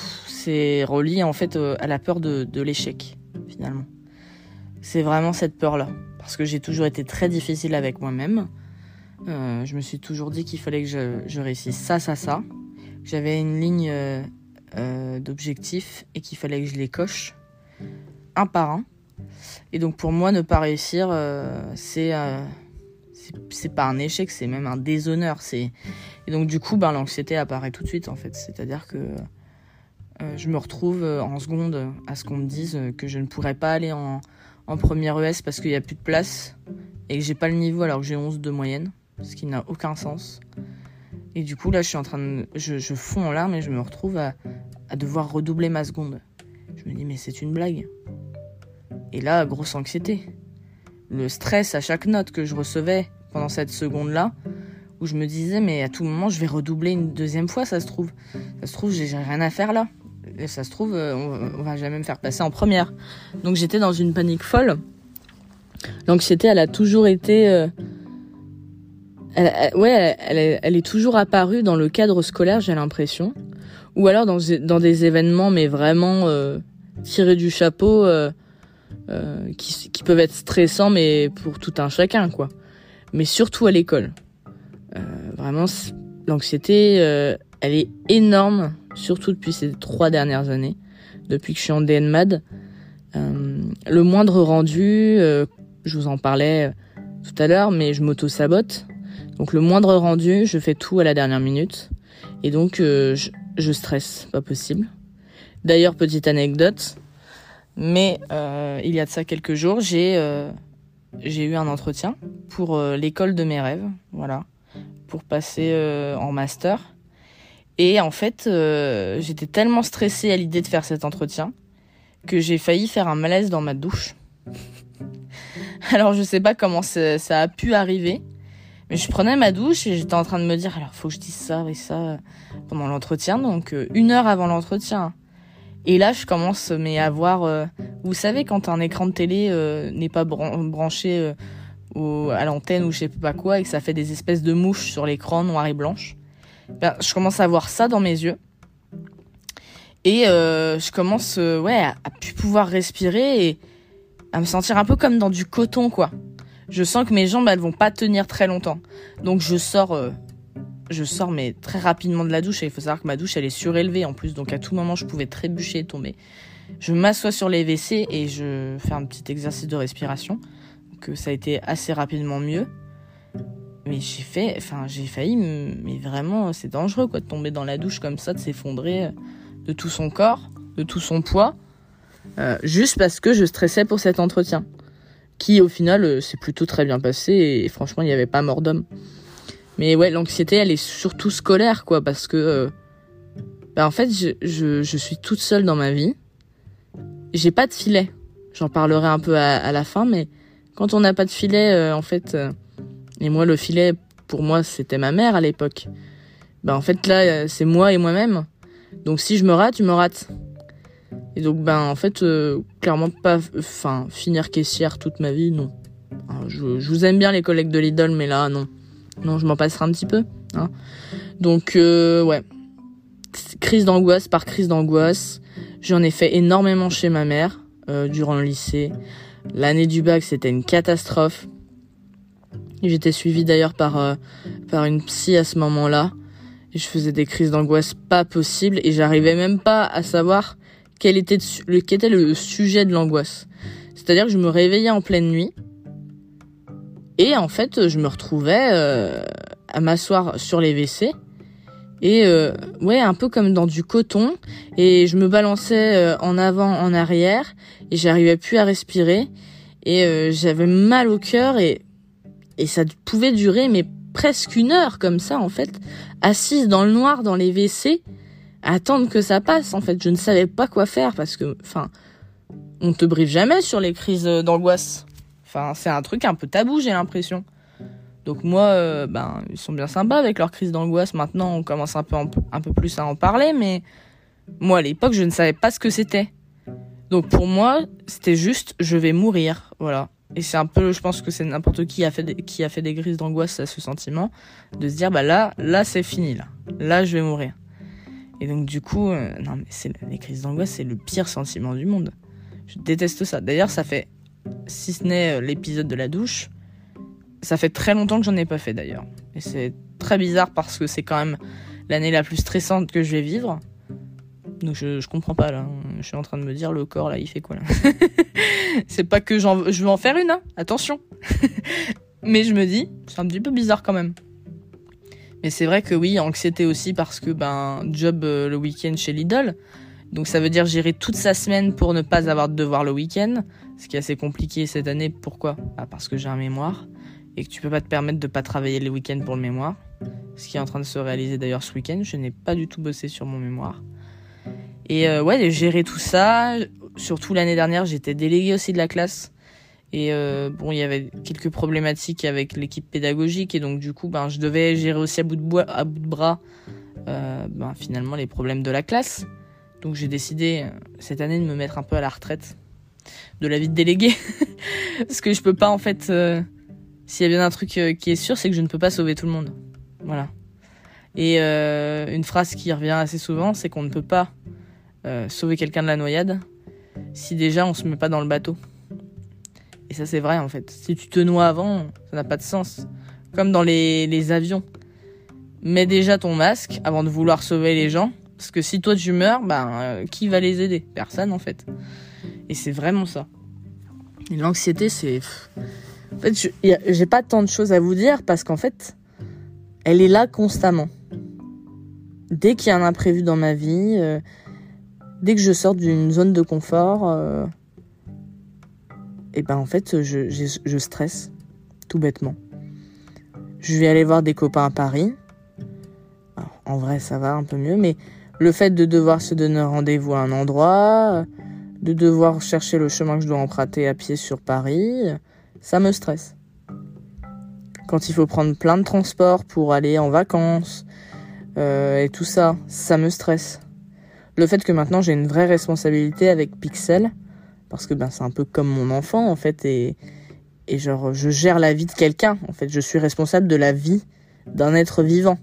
c'est relié en fait à la peur de, l'échec, finalement. C'est vraiment cette peur-là. Parce que j'ai toujours été très difficile avec moi-même. Euh, je me suis toujours dit qu'il fallait que je, réussisse ça, ça, ça. J'avais une ligne euh, euh, d'objectifs et qu'il fallait que je les coche un par un. Et donc pour moi, ne pas réussir, c'est c'est pas un échec, c'est même un déshonneur. Et donc du coup, ben, l'anxiété apparaît tout de suite en fait. C'est-à-dire que je me retrouve en seconde à ce qu'on me dise que je ne pourrais pas aller en, première ES parce qu'il n'y a plus de place et que j'ai pas le niveau alors que j'ai 11 de moyenne ce qui n'a aucun sens. Et du coup, là, je suis en train de. Je, je fonds en larmes et je me retrouve à, devoir redoubler ma seconde. Je me dis, mais c'est une blague. Et là, grosse anxiété. Le stress à chaque note que je recevais pendant cette seconde-là, où je me disais, mais à tout moment, je vais redoubler une deuxième fois, ça se trouve. Ça se trouve, j'ai rien à faire là. Et ça se trouve, euh, on, va jamais me faire passer en première. Donc j'étais dans une panique folle. L'anxiété, elle a toujours été. Euh, elle, ouais, elle, est toujours apparue dans le cadre scolaire, j'ai l'impression. Ou alors dans, des événements, mais vraiment euh, tirés du chapeau, euh, qui, peuvent être stressants, mais pour tout un chacun, quoi. Mais surtout à l'école. Vraiment, l'anxiété, elle est énorme, surtout depuis ces trois dernières années, depuis que je suis en DNMAD. le moindre rendu, je vous en parlais tout à l'heure, mais je m'auto-sabote donc le moindre rendu, je fais tout à la dernière minute. Et donc euh, je, stresse, pas possible. D'ailleurs, petite anecdote, mais euh, il y a de ça quelques jours, j'ai euh, j'ai eu un entretien pour l'école de mes rêves, voilà, pour passer en master. Et en fait, euh, j'étais tellement stressée à l'idée de faire cet entretien que j'ai failli faire un malaise dans ma douche. *laughs* alors je sais pas comment ça, a pu arriver, mais je prenais ma douche et j'étais en train de me dire alors faut que je dise ça et ça pendant l'entretien, donc euh, une heure avant l'entretien. Et là je commence mais à voir, euh, vous savez quand un écran de télé n'est pas branché à l'antenne ou je sais pas quoi et que ça fait des espèces de mouches sur l'écran noir et blanche. Ben, je commence à voir ça dans mes yeux. Et euh, je commence euh, ouais, à, plus pouvoir respirer et à me sentir un peu comme dans du coton, quoi. Je sens que mes jambes, elles vont pas tenir très longtemps. Donc je sors, euh, je sors mais très rapidement de la douche. Et il faut savoir que ma douche, elle est surélevée en plus. Donc à tout moment, je pouvais trébucher et tomber. Je m'assois sur les WC et je fais un petit exercice de respiration. Donc ça a été assez rapidement mieux mais j'ai fait, enfin, j'ai failli, mais vraiment, c'est dangereux, quoi, de tomber dans la douche comme ça, de s'effondrer euh, de tout son corps, de tout son poids, euh, juste parce que je stressais pour cet entretien, qui au final euh, s'est plutôt très bien passé et, franchement, il n'y avait pas mort d'homme. Mais ouais, l'anxiété, elle est surtout scolaire, quoi, parce que, bah, en fait, je, je, je, suis toute seule dans ma vie. J'ai pas de filet. J'en parlerai un peu à, à, la fin, mais quand on n'a pas de filet, en fait et moi, le filet, pour moi, c'était ma mère à l'époque. Ben, en fait, là, euh, c'est moi et moi-même. Donc, si je me rate, tu me rates. Et donc, ben, en fait, euh, clairement, pas, enfin, finir caissière toute ma vie, non. je, je, vous aime bien, les collègues de Lidl, mais là, non. Non, je m'en passerai un petit peu. Hein. Donc, euh, ouais. Crise d'angoisse par crise d'angoisse. J'en ai fait énormément chez ma mère durant le lycée. L'année du bac, c'était une catastrophe. J'étais suivie d'ailleurs par, euh, par une psy à ce moment-là. Et je faisais des crises d'angoisse pas possibles et j'arrivais même pas à savoir quel était le, quel était le sujet de l'angoisse. C'est-à-dire que je me réveillais en pleine nuit et en fait je me retrouvais euh, à m'asseoir sur les WC et euh, ouais un peu comme dans du coton et je me balançais en avant en arrière et j'arrivais plus à respirer et j'avais mal au cœur et et ça pouvait durer mais presque une heure comme ça en fait, assise dans le noir dans les WC, attendre que ça passe en fait. Je ne savais pas quoi faire parce que, enfin, on te briefe jamais sur les crises d'angoisse. Enfin, c'est un truc un peu tabou, j'ai l'impression. Donc moi, euh, ben, ils sont bien sympas avec leurs crises d'angoisse. Maintenant, on commence un peu, un peu plus à en parler, mais moi, à l'époque, je ne savais pas ce que c'était. Donc pour moi, c'était juste, je vais mourir, voilà. Et c'est un peu, je pense que c'est n'importe qui a fait qui a fait des grises d'angoisse à ce sentiment de se dire bah là, là c'est fini là, là je vais mourir. Et donc du coup, euh, non mais c'est les crises d'angoisse, c'est le pire sentiment du monde. Je déteste ça. D'ailleurs, ça fait, si ce n'est euh, l'épisode de la douche, ça fait très longtemps que j'en ai pas fait d'ailleurs. Et c'est très bizarre parce que c'est quand même l'année la plus stressante que je vais vivre. Donc je, je comprends pas là. Je suis en train de me dire le corps là, il fait quoi là *laughs* C'est pas que j'en, je veux en faire une, hein attention. *laughs* Mais je me dis, c'est un petit peu bizarre quand même. Mais c'est vrai que oui, anxiété aussi parce que ben job euh, le week-end chez Lidl. Donc ça veut dire gérer toute sa semaine pour ne pas avoir de devoir le week-end, ce qui est assez compliqué cette année. Pourquoi? Bah Parce que j'ai un mémoire et que tu peux pas te permettre de pas travailler les week-ends pour le mémoire. Ce qui est en train de se réaliser d'ailleurs ce week-end. Je n'ai pas du tout bossé sur mon mémoire. Et euh, ouais, gérer tout ça. Surtout l'année dernière, j'étais déléguée aussi de la classe. Et euh, bon, il y avait quelques problématiques avec l'équipe pédagogique et donc du coup, ben, je devais gérer aussi à bout de, bois, à bout de bras, euh, ben, finalement les problèmes de la classe. Donc j'ai décidé cette année de me mettre un peu à la retraite de la vie de délégué, *laughs* parce que je peux pas en fait. S'il y a bien un truc qui est sûr, c'est que je ne peux pas sauver tout le monde. Voilà. Et une phrase qui revient assez souvent, c'est qu'on ne peut pas euh, sauver quelqu'un de la noyade si déjà on se met pas dans le bateau. Et ça c'est vrai en fait. Si tu te noies avant, ça n'a pas de sens. Comme dans les, les avions. Mets déjà ton masque avant de vouloir sauver les gens. Parce que si toi tu meurs, ben euh, qui va les aider? Personne en fait. Et c'est vraiment ça. Et l'anxiété c'est... En fait, j'ai pas tant de choses à vous dire parce qu'en fait, elle est là constamment. Dès qu'il y a un imprévu dans ma vie, euh, dès que je sors d'une zone de confort, et euh, eh ben en fait, je, stresse, tout bêtement. Je vais aller voir des copains à Paris. en vrai, ça va un peu mieux, mais le fait de devoir se donner rendez-vous à un endroit, de devoir chercher le chemin que je dois emprunter à pied sur Paris, ça me stresse. Quand il faut prendre plein de transports pour aller en vacances euh, et tout ça, ça me stresse. Le fait que maintenant j'ai une vraie responsabilité avec Pixel, parce que ben c'est un peu comme mon enfant en fait et et genre je gère la vie de quelqu'un en fait, je suis responsable de la vie d'un être vivant.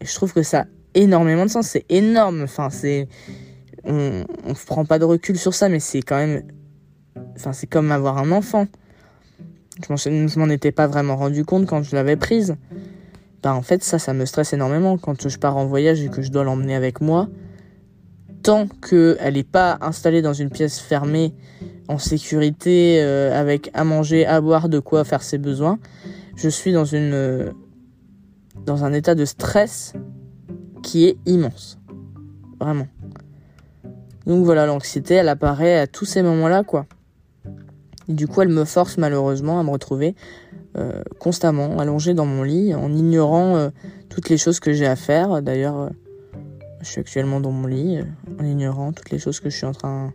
Et je trouve que ça a énormément de sens, c'est énorme, enfin c'est on on prend pas de recul sur ça mais c'est quand même enfin c'est comme avoir un enfant. Je m'en étais pas vraiment rendu compte quand je l'avais prise. Bah en fait ça ça me stresse énormément quand je pars en voyage et que je dois l'emmener avec moi. Tant qu'elle n'est pas installée dans une pièce fermée en sécurité euh, avec à manger, à boire, de quoi faire ses besoins, je suis dans une euh, dans un état de stress qui est immense. Vraiment. Donc voilà, l'anxiété, elle apparaît à tous ces moments-là, quoi. Du coup, elle me force malheureusement à me retrouver euh, constamment allongée dans mon lit, en ignorant toutes les choses que j'ai à faire. D'ailleurs, je suis actuellement dans mon lit, en ignorant toutes les choses que je suis en train,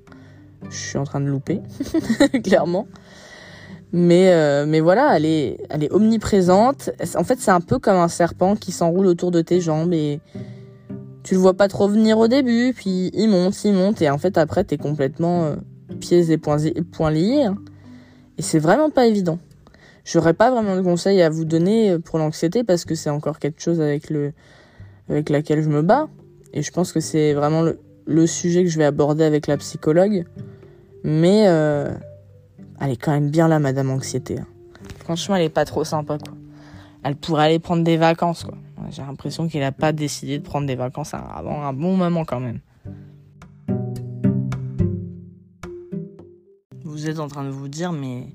de louper, *laughs* clairement. Mais, mais voilà, elle est, omniprésente. En fait, c'est un peu comme un serpent qui s'enroule autour de tes jambes et tu le vois pas trop venir au début, puis il monte, il monte, et en fait, après, t'es complètement pieds et poings, poings liés. Hein. Et c'est vraiment pas évident. J'aurais pas vraiment de conseils à vous donner euh, pour l'anxiété parce que c'est encore quelque chose avec le avec laquelle je me bats et je pense que c'est vraiment le, sujet que je vais aborder avec la psychologue. Mais euh, elle est quand même bien là, Madame Anxiété. Hein. Franchement, elle est pas trop sympa, quoi. Elle pourrait aller prendre des vacances, quoi. J'ai l'impression qu'elle a pas décidé de prendre des vacances avant un bon moment quand même. Vous êtes en train de vous dire, mais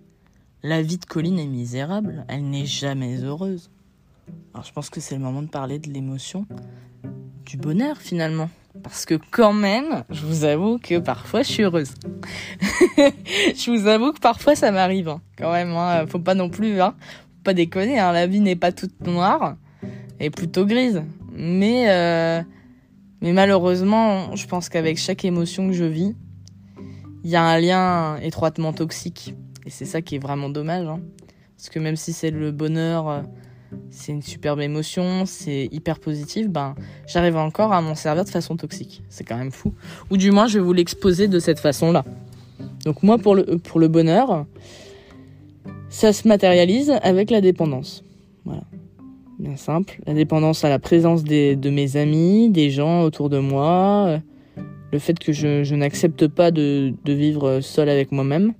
la vie de Colline est misérable, elle n'est jamais heureuse. Alors je pense que c'est le moment de parler de l'émotion, du bonheur finalement. Parce que quand même, je vous avoue que parfois je suis heureuse. *laughs* je vous avoue que parfois ça m'arrive, hein. quand même. Hein. Faut pas non plus, hein. Faut pas déconner. Hein. La vie n'est pas toute noire, elle est plutôt grise. Mais euh, mais malheureusement, je pense qu'avec chaque émotion que je vis, il y a un lien étroitement toxique. Et c'est ça qui est vraiment dommage. Parce que même si c'est le bonheur, euh, c'est une superbe émotion, c'est hyper positif, ben j'arrive encore à m'en servir de façon toxique. C'est quand même fou. Ou du moins, je vais vous l'exposer de cette façon-là. Donc moi, pour le, bonheur, ça se matérialise avec la dépendance. Voilà. Bien simple. La dépendance à la présence de mes amis, des gens autour de moi, le fait que je, n'accepte pas de, vivre seul avec moi-même.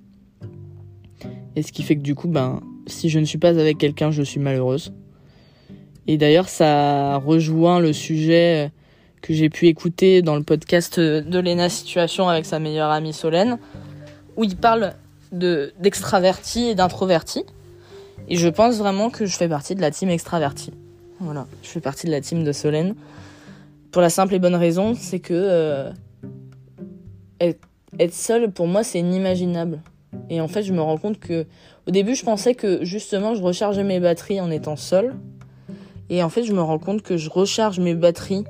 Et ce qui fait que du coup, ben, si je ne suis pas avec quelqu'un, je suis malheureuse. Et d'ailleurs, ça rejoint le sujet que j'ai pu écouter dans le podcast de Lena Situation avec sa meilleure amie Solène, où il parle de d'extraverti et d'introverti. Et je pense vraiment que je fais partie de la team extraverti. Voilà, je fais partie de la team de Solène. Pour la simple et bonne raison, c'est que euh, être, seule, pour moi, c'est inimaginable. Et en fait, je me rends compte que, au début, je pensais que justement, je rechargeais mes batteries en étant seule. Et en fait, je me rends compte que je recharge mes batteries.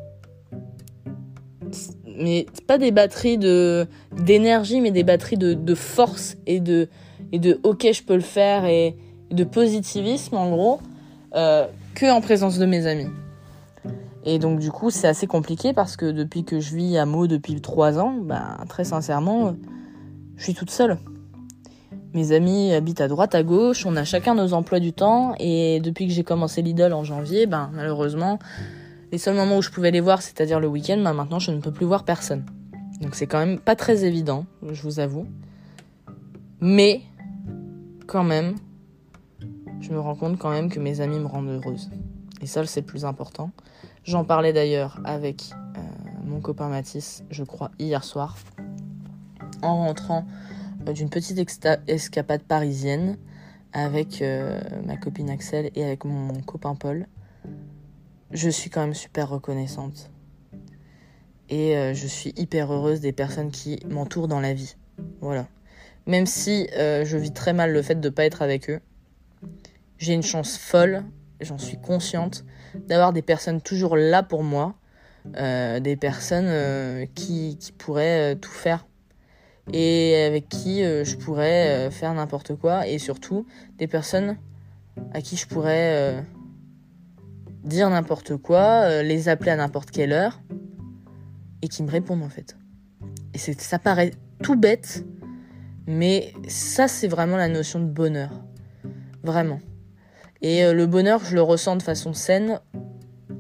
Mais pas des batteries d'énergie, mais des batteries de, force et de et de ok, je peux le faire et, de positivisme en gros, euh, que en présence de mes amis. Et donc du coup, c'est assez compliqué parce que depuis que je vis à Meaux depuis trois ans, bah, très sincèrement, je suis toute seule. Mes amis habitent à droite, à gauche, on a chacun nos emplois du temps, et depuis que j'ai commencé Lidl en janvier, ben malheureusement, les seuls moments où je pouvais les voir, c'est-à-dire le week-end, ben, maintenant je ne peux plus voir personne. Donc c'est quand même pas très évident, je vous avoue. Mais, quand même, je me rends compte quand même que mes amis me rendent heureuse. Et ça, c'est le plus important. J'en parlais d'ailleurs avec euh, mon copain Mathis, je crois, hier soir, en rentrant d'une petite escapade parisienne avec euh, ma copine Axel et avec mon, copain Paul. Je suis quand même super reconnaissante. Et je suis hyper heureuse des personnes qui m'entourent dans la vie. Voilà. Même si je vis très mal le fait de ne pas être avec eux, j'ai une chance folle, j'en suis consciente, d'avoir des personnes toujours là pour moi, des personnes qui, pourraient tout faire et avec qui je pourrais faire n'importe quoi et surtout des personnes à qui je pourrais dire n'importe quoi, les appeler à n'importe quelle heure et qui me répondent en fait. Et ça paraît tout bête, mais ça c'est vraiment la notion de bonheur. Vraiment. Et euh, le bonheur, je le ressens de façon saine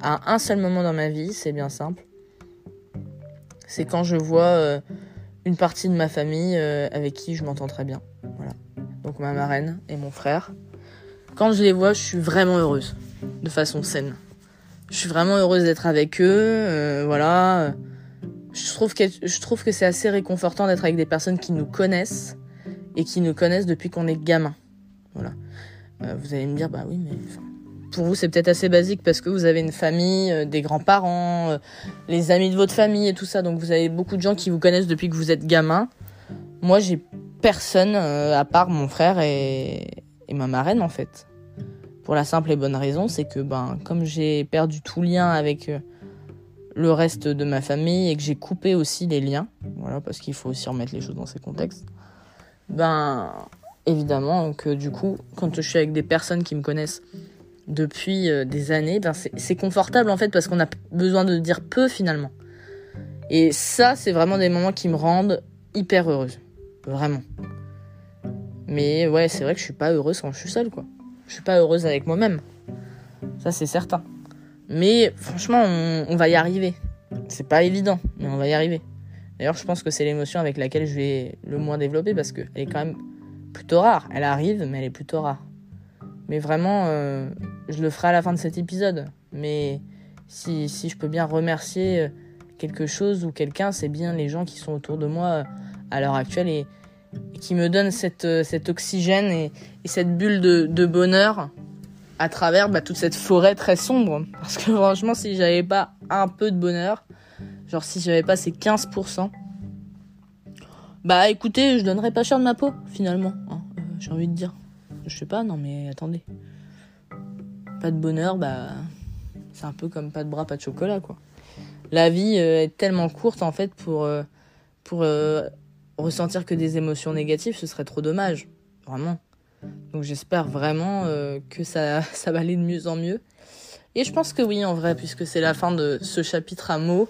à un seul moment dans ma vie, c'est bien simple. C'est quand je vois euh, une partie de ma famille euh, avec qui je m'entends très bien. Voilà. Donc ma marraine et mon frère. Quand je les vois, je suis vraiment heureuse, de façon saine. Je suis vraiment heureuse d'être avec eux, voilà je trouve que, je trouve que c'est assez réconfortant d'être avec des personnes qui nous connaissent et qui nous connaissent depuis qu'on est gamin. Voilà. Euh, vous allez me dire, bah oui, mais pour vous c'est peut-être assez basique parce que vous avez une famille, euh, des grands-parents, euh, les amis de votre famille et tout ça, donc vous avez beaucoup de gens qui vous connaissent depuis que vous êtes gamin. Moi, j'ai personne à part mon frère et, et ma marraine en fait. Pour la simple et bonne raison, c'est que ben comme j'ai perdu tout lien avec le reste de ma famille et que j'ai coupé aussi les liens, voilà, parce qu'il faut aussi remettre les choses dans ces contextes, ben évidemment que du coup, quand je suis avec des personnes qui me connaissent depuis euh, des années, ben c'est confortable en fait parce qu'on a besoin de dire peu finalement. Et ça, c'est vraiment des moments qui me rendent hyper heureuse. Vraiment. Mais ouais, c'est vrai que je suis pas heureuse quand je suis seule, quoi. Je suis pas heureuse avec moi-même. Ça, c'est certain. Mais franchement, on, va y arriver. C'est pas évident, mais on va y arriver. D'ailleurs, je pense que c'est l'émotion avec laquelle je vais le moins développer parce qu'elle est quand même plutôt rare. Elle arrive, mais elle est plutôt rare. Mais vraiment, euh, je le ferai à la fin de cet épisode. Mais si, je peux bien remercier euh, quelque chose ou quelqu'un, c'est bien les gens qui sont autour de moi euh, à l'heure actuelle et, qui me donnent cette, cet oxygène et, cette bulle de, bonheur à travers bah, toute cette forêt très sombre. *laughs* Parce que franchement, si j'avais pas un peu de bonheur, genre si j'avais pas ces 15%, bah écoutez, je donnerais pas cher de ma peau, finalement. Hein, euh, j'ai envie de dire. Je sais pas, non mais attendez. Pas de bonheur, bah c'est un peu comme pas de bras, pas de chocolat, quoi. La vie euh, est tellement courte, en fait, pour, euh, pour ressentir que des émotions négatives, ce serait trop dommage. Vraiment. Donc j'espère vraiment euh, que ça, *laughs* ça va aller de mieux en mieux. Et je pense que oui, en vrai, puisque c'est la fin de ce chapitre à mots,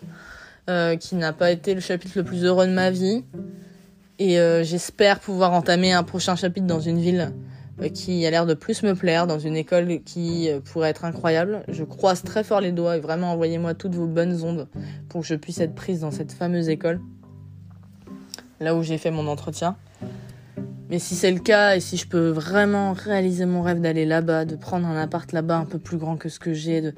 euh, qui n'a pas été le chapitre le plus heureux de ma vie. Et euh, j'espère pouvoir entamer un prochain chapitre dans une ville qui a l'air de plus me plaire, dans une école qui pourrait être incroyable. Je croise très fort les doigts et vraiment envoyez-moi toutes vos bonnes ondes pour que je puisse être prise dans cette fameuse école, là où j'ai fait mon entretien. Mais si c'est le cas et si je peux vraiment réaliser mon rêve d'aller là-bas, de prendre un appart là-bas un peu plus grand que ce que j'ai, de...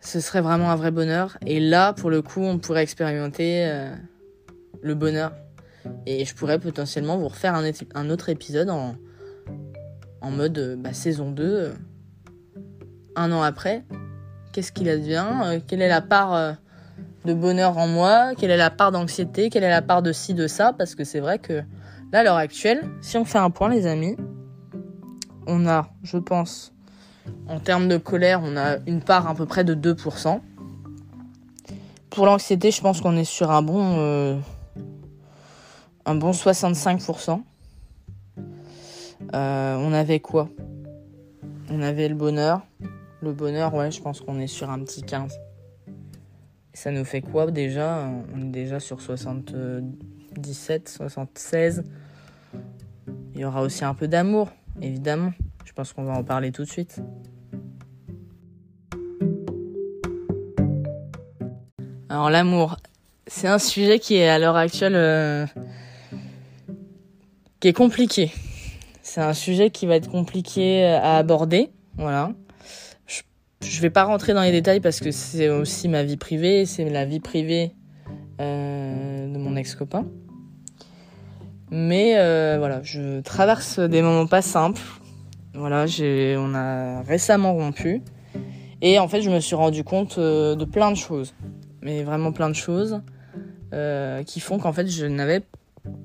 ce serait vraiment un vrai bonheur. Et là, pour le coup, on pourrait expérimenter euh, le bonheur. Et je pourrais potentiellement vous refaire un, un autre épisode en, en mode euh, bah, saison 2, euh, un an après. Qu'est-ce qu'il advient Quelle est la part de bonheur en moi Quelle est la part d'anxiété Quelle est la part de ci, de ça Parce que c'est vrai que Là, à l'heure actuelle, si on fait un point, les amis, on a, je pense, en termes de colère, on a une part à peu près de 2%. Pour l'anxiété, je pense qu'on est sur un bon, euh, un bon 65%. Euh, on avait quoi? On avait le bonheur. Le bonheur, ouais, je pense qu'on est sur un petit 15. Ça nous fait quoi déjà? On est déjà sur 60. 17, 76. Il y aura aussi un peu d'amour, évidemment. Je pense qu'on va en parler tout de suite. Alors l'amour, c'est un sujet qui est à l'heure actuelle euh, qui est compliqué. C'est un sujet qui va être compliqué à aborder, voilà. Je, je vais pas rentrer dans les détails parce que c'est aussi ma vie privée, c'est la vie privée euh, de mon ex-copain. Mais euh, voilà, je traverse des moments pas simples. Voilà, on a récemment rompu. Et en fait, je me suis rendu compte euh, de plein de choses. Mais vraiment plein de choses. Euh, qui font qu'en fait, je n'avais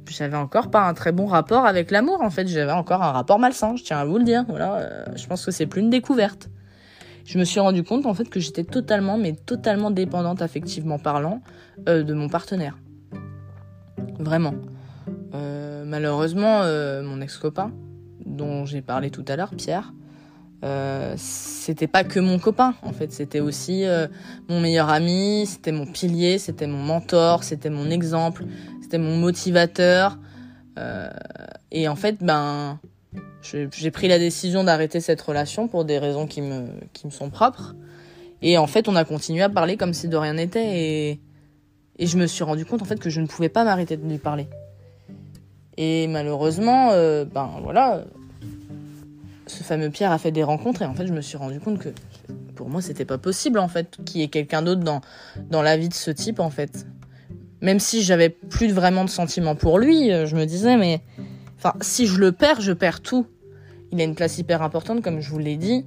j'avais encore pas un très bon rapport avec l'amour en fait. J'avais encore un rapport malsain je tiens à vous le dire. Voilà je pense que c'est plus une découverte. Je me suis rendu compte en fait que j'étais totalement, mais totalement dépendante affectivement parlant euh, de mon partenaire. Vraiment. Euh, malheureusement, euh, mon ex-copain, dont j'ai parlé tout à l'heure, Pierre, c'était pas que mon copain en fait, c'était aussi mon meilleur ami, c'était mon pilier, c'était mon mentor, c'était mon exemple, c'était mon motivateur. et en fait, ben, j'ai pris la décision d'arrêter cette relation pour des raisons qui me, sont propres. Et en fait, on a continué à parler comme si de rien n'était. Et, et je me suis rendu compte en fait que je ne pouvais pas m'arrêter de lui parler. Et malheureusement, euh, ben voilà, ce fameux Pierre a fait des rencontres et en fait, je me suis rendu compte que pour moi, c'était pas possible en fait qu'il y ait quelqu'un d'autre dans, dans la vie de ce type en fait. Même si j'avais plus vraiment de sentiments pour lui, euh, je me disais, mais Enfin, si je le perds, je perds tout. Il a une place hyper importante, comme je vous l'ai dit.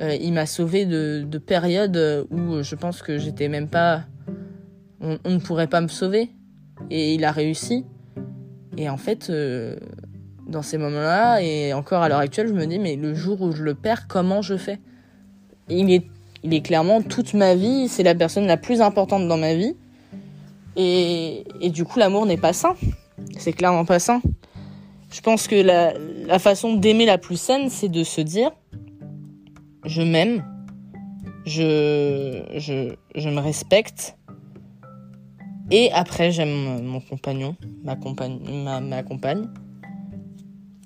Euh, il m'a sauvé de, périodes où je pense que j'étais même pas. On, ne pourrait pas me sauver. Et il a réussi. Et en fait, euh, dans ces moments-là, et encore à l'heure actuelle, je me dis, mais le jour où je le perds, comment je fais? Il est clairement toute ma vie, c'est la personne la plus importante dans ma vie. Et, du coup, l'amour n'est pas sain. C'est clairement pas sain. Je pense que la, façon d'aimer la plus saine, c'est de se dire je m'aime, je, je, me respecte, et après j'aime mon compagnon, ma compagne, ma, compagne.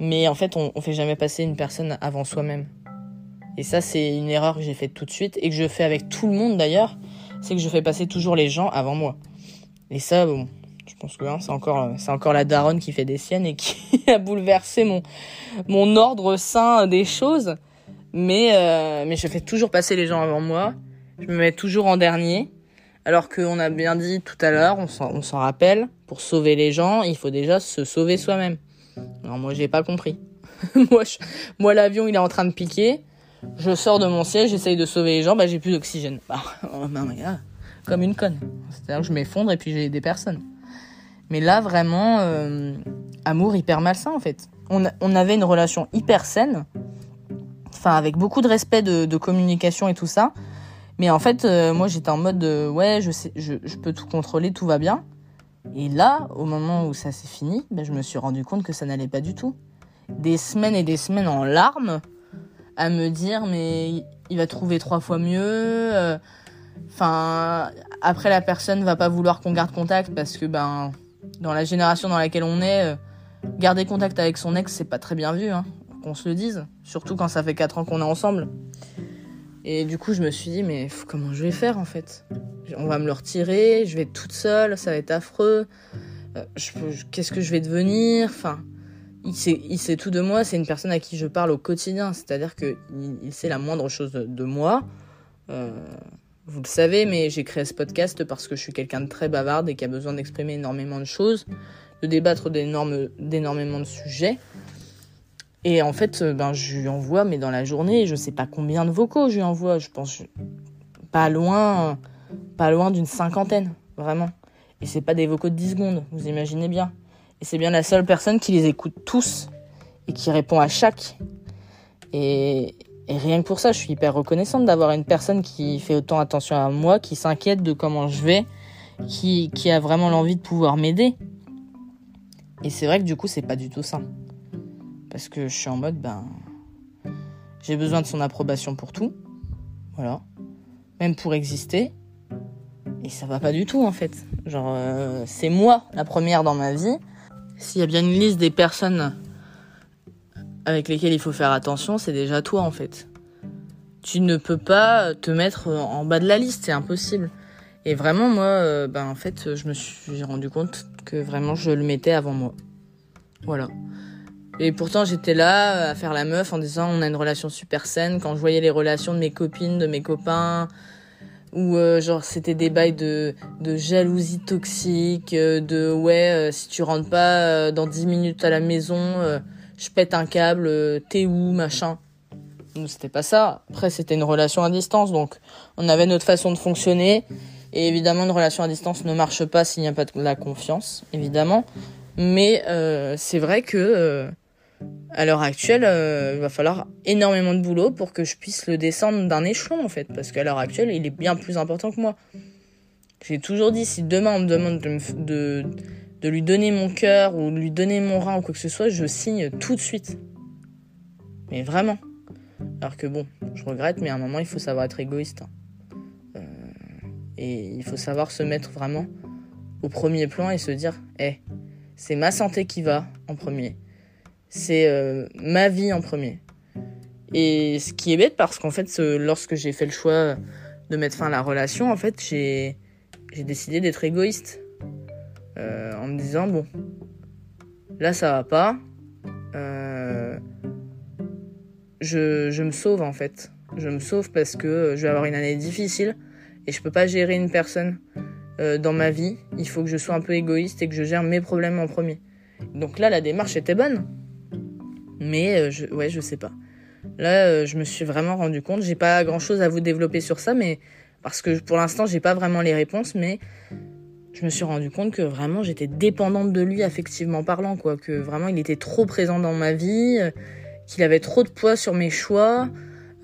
Mais en fait, on, on fait jamais passer une personne avant soi-même. Et ça, c'est une erreur que j'ai faite tout de suite et que je fais avec tout le monde d'ailleurs. C'est que je fais passer toujours les gens avant moi. Et ça, bon, je pense que hein, c'est encore, c'est encore la daronne qui fait des siennes et qui *laughs* a bouleversé mon, mon ordre sain des choses. Mais, euh, mais je fais toujours passer les gens avant moi. Je me mets toujours en dernier. Alors qu'on a bien dit tout à l'heure, on s'en rappelle, pour sauver les gens, il faut déjà se sauver soi-même. Alors moi, j'ai pas compris. *laughs* moi, moi l'avion, il est en train de piquer. Je sors de mon siège, j'essaye de sauver les gens, bah j'ai plus d'oxygène. Bah, *laughs* oh, bah, comme une conne. C'est-à-dire que je m'effondre et puis j'ai des personnes. Mais là, vraiment, euh, amour hyper malsain, en fait. On, on, avait une relation hyper saine, enfin, avec beaucoup de respect de, communication et tout ça. Mais en fait, euh, moi, j'étais en mode, ouais, je, sais, je, je, peux tout contrôler, tout va bien. Et là, au moment où ça s'est fini, ben, je me suis rendu compte que ça n'allait pas du tout. Des semaines et des semaines en larmes à me dire, mais il va trouver trois fois mieux. Euh, enfin, après, la personne va pas vouloir qu'on garde contact parce que, ben, dans la génération dans laquelle on est, euh, garder contact avec son ex, c'est pas très bien vu, hein, qu'on se le dise. Surtout quand ça fait 4 ans qu'on est ensemble. Et du coup, je me suis dit, mais comment je vais faire en fait? On va me le retirer, je vais être toute seule, ça va être affreux. Euh, qu'est-ce que je vais devenir? Enfin, il sait, tout de moi, c'est une personne à qui je parle au quotidien, c'est-à-dire qu'il il sait la moindre chose de, moi. Euh, vous le savez, mais j'ai créé ce podcast parce que je suis quelqu'un de très bavarde et qui a besoin d'exprimer énormément de choses, de débattre d'énormément de sujets. Et en fait, euh, ben, je lui envoie, mais dans la journée, je sais pas combien de vocaux je lui envoie. Je pense pas loin, pas loin d'une cinquantaine, vraiment. Et c'est pas des vocaux de 10 secondes, vous imaginez bien. Et c'est bien la seule personne qui les écoute tous et qui répond à chaque. Et, et rien que pour ça, je suis hyper reconnaissante d'avoir une personne qui fait autant attention à moi, qui s'inquiète de comment je vais, qui, qui a vraiment l'envie de pouvoir m'aider. Et c'est vrai que du coup, c'est pas du tout ça. Parce que je suis en mode, ben. J'ai besoin de son approbation pour tout. Voilà. Même pour exister. Et ça va pas du tout, en fait. Genre, euh, c'est moi la première dans ma vie. S'il y a bien une liste des personnes avec lesquels il faut faire attention, c'est déjà toi en fait. Tu ne peux pas te mettre en bas de la liste, c'est impossible. Et vraiment, moi, euh, ben, en fait, je me suis rendu compte que vraiment je le mettais avant moi. Voilà. Et pourtant, j'étais là à faire la meuf en disant on a une relation super saine. Quand je voyais les relations de mes copines, de mes copains, ou euh, genre c'était des bails de, de jalousie toxique, euh, de ouais, si tu rentres pas dans 10 minutes à la maison, je pète un câble, euh, t'es où, machin. C'était pas ça. Après, c'était une relation à distance, donc on avait notre façon de fonctionner. Et évidemment, une relation à distance ne marche pas s'il n'y a pas de la confiance, évidemment. Mais euh, c'est vrai que euh, à l'heure actuelle, il va falloir énormément de boulot pour que je puisse le descendre d'un échelon en fait, parce qu'à l'heure actuelle, il est bien plus important que moi. J'ai toujours dit, si demain on me demande de, de, de lui donner mon cœur ou de lui donner mon rein ou quoi que ce soit, je signe tout de suite. Mais vraiment. Alors que bon, je regrette, mais à un moment, il faut savoir être égoïste. Hein. Euh, et il faut savoir se mettre vraiment au premier plan et se dire, hé, c'est ma santé qui va en premier. C'est euh, ma vie en premier. Et ce qui est bête parce qu'en fait, lorsque j'ai fait le choix de mettre fin à la relation, en fait, j'ai décidé d'être égoïste. Euh, en me disant, bon, là ça va pas. Euh, je, me sauve en fait. Je me sauve parce que je vais avoir une année difficile et je peux pas gérer une personne euh, dans ma vie. Il faut que je sois un peu égoïste et que je gère mes problèmes en premier. Donc là, la démarche était bonne. Mais je, ouais, je sais pas. Là, je me suis vraiment rendu compte. J'ai pas grand chose à vous développer sur ça, mais parce que pour l'instant, j'ai pas vraiment les réponses, mais je me suis rendu compte que vraiment j'étais dépendante de lui affectivement parlant, quoi. Que vraiment il était trop présent dans ma vie, euh, qu'il avait trop de poids sur mes choix,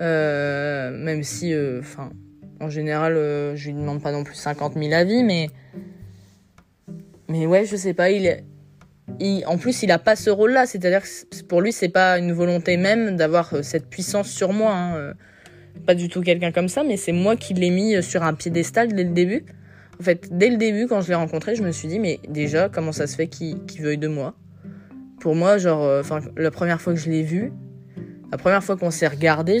euh, même si, euh, enfin, en général, je lui demande pas non plus 50 000 avis, mais. Mais ouais, je sais pas, il en plus, il a pas ce rôle-là, c'est-à-dire que pour lui, c'est pas une volonté même d'avoir cette puissance sur moi. Hein pas du tout quelqu'un comme ça, mais c'est moi qui l'ai mis sur un piédestal dès le début. En fait, dès le début, quand je l'ai rencontré, je me suis dit, mais déjà, comment ça se fait qu'il veuille de moi? Pour moi, genre, euh, la première fois que je l'ai vu, la première fois qu'on s'est regardé,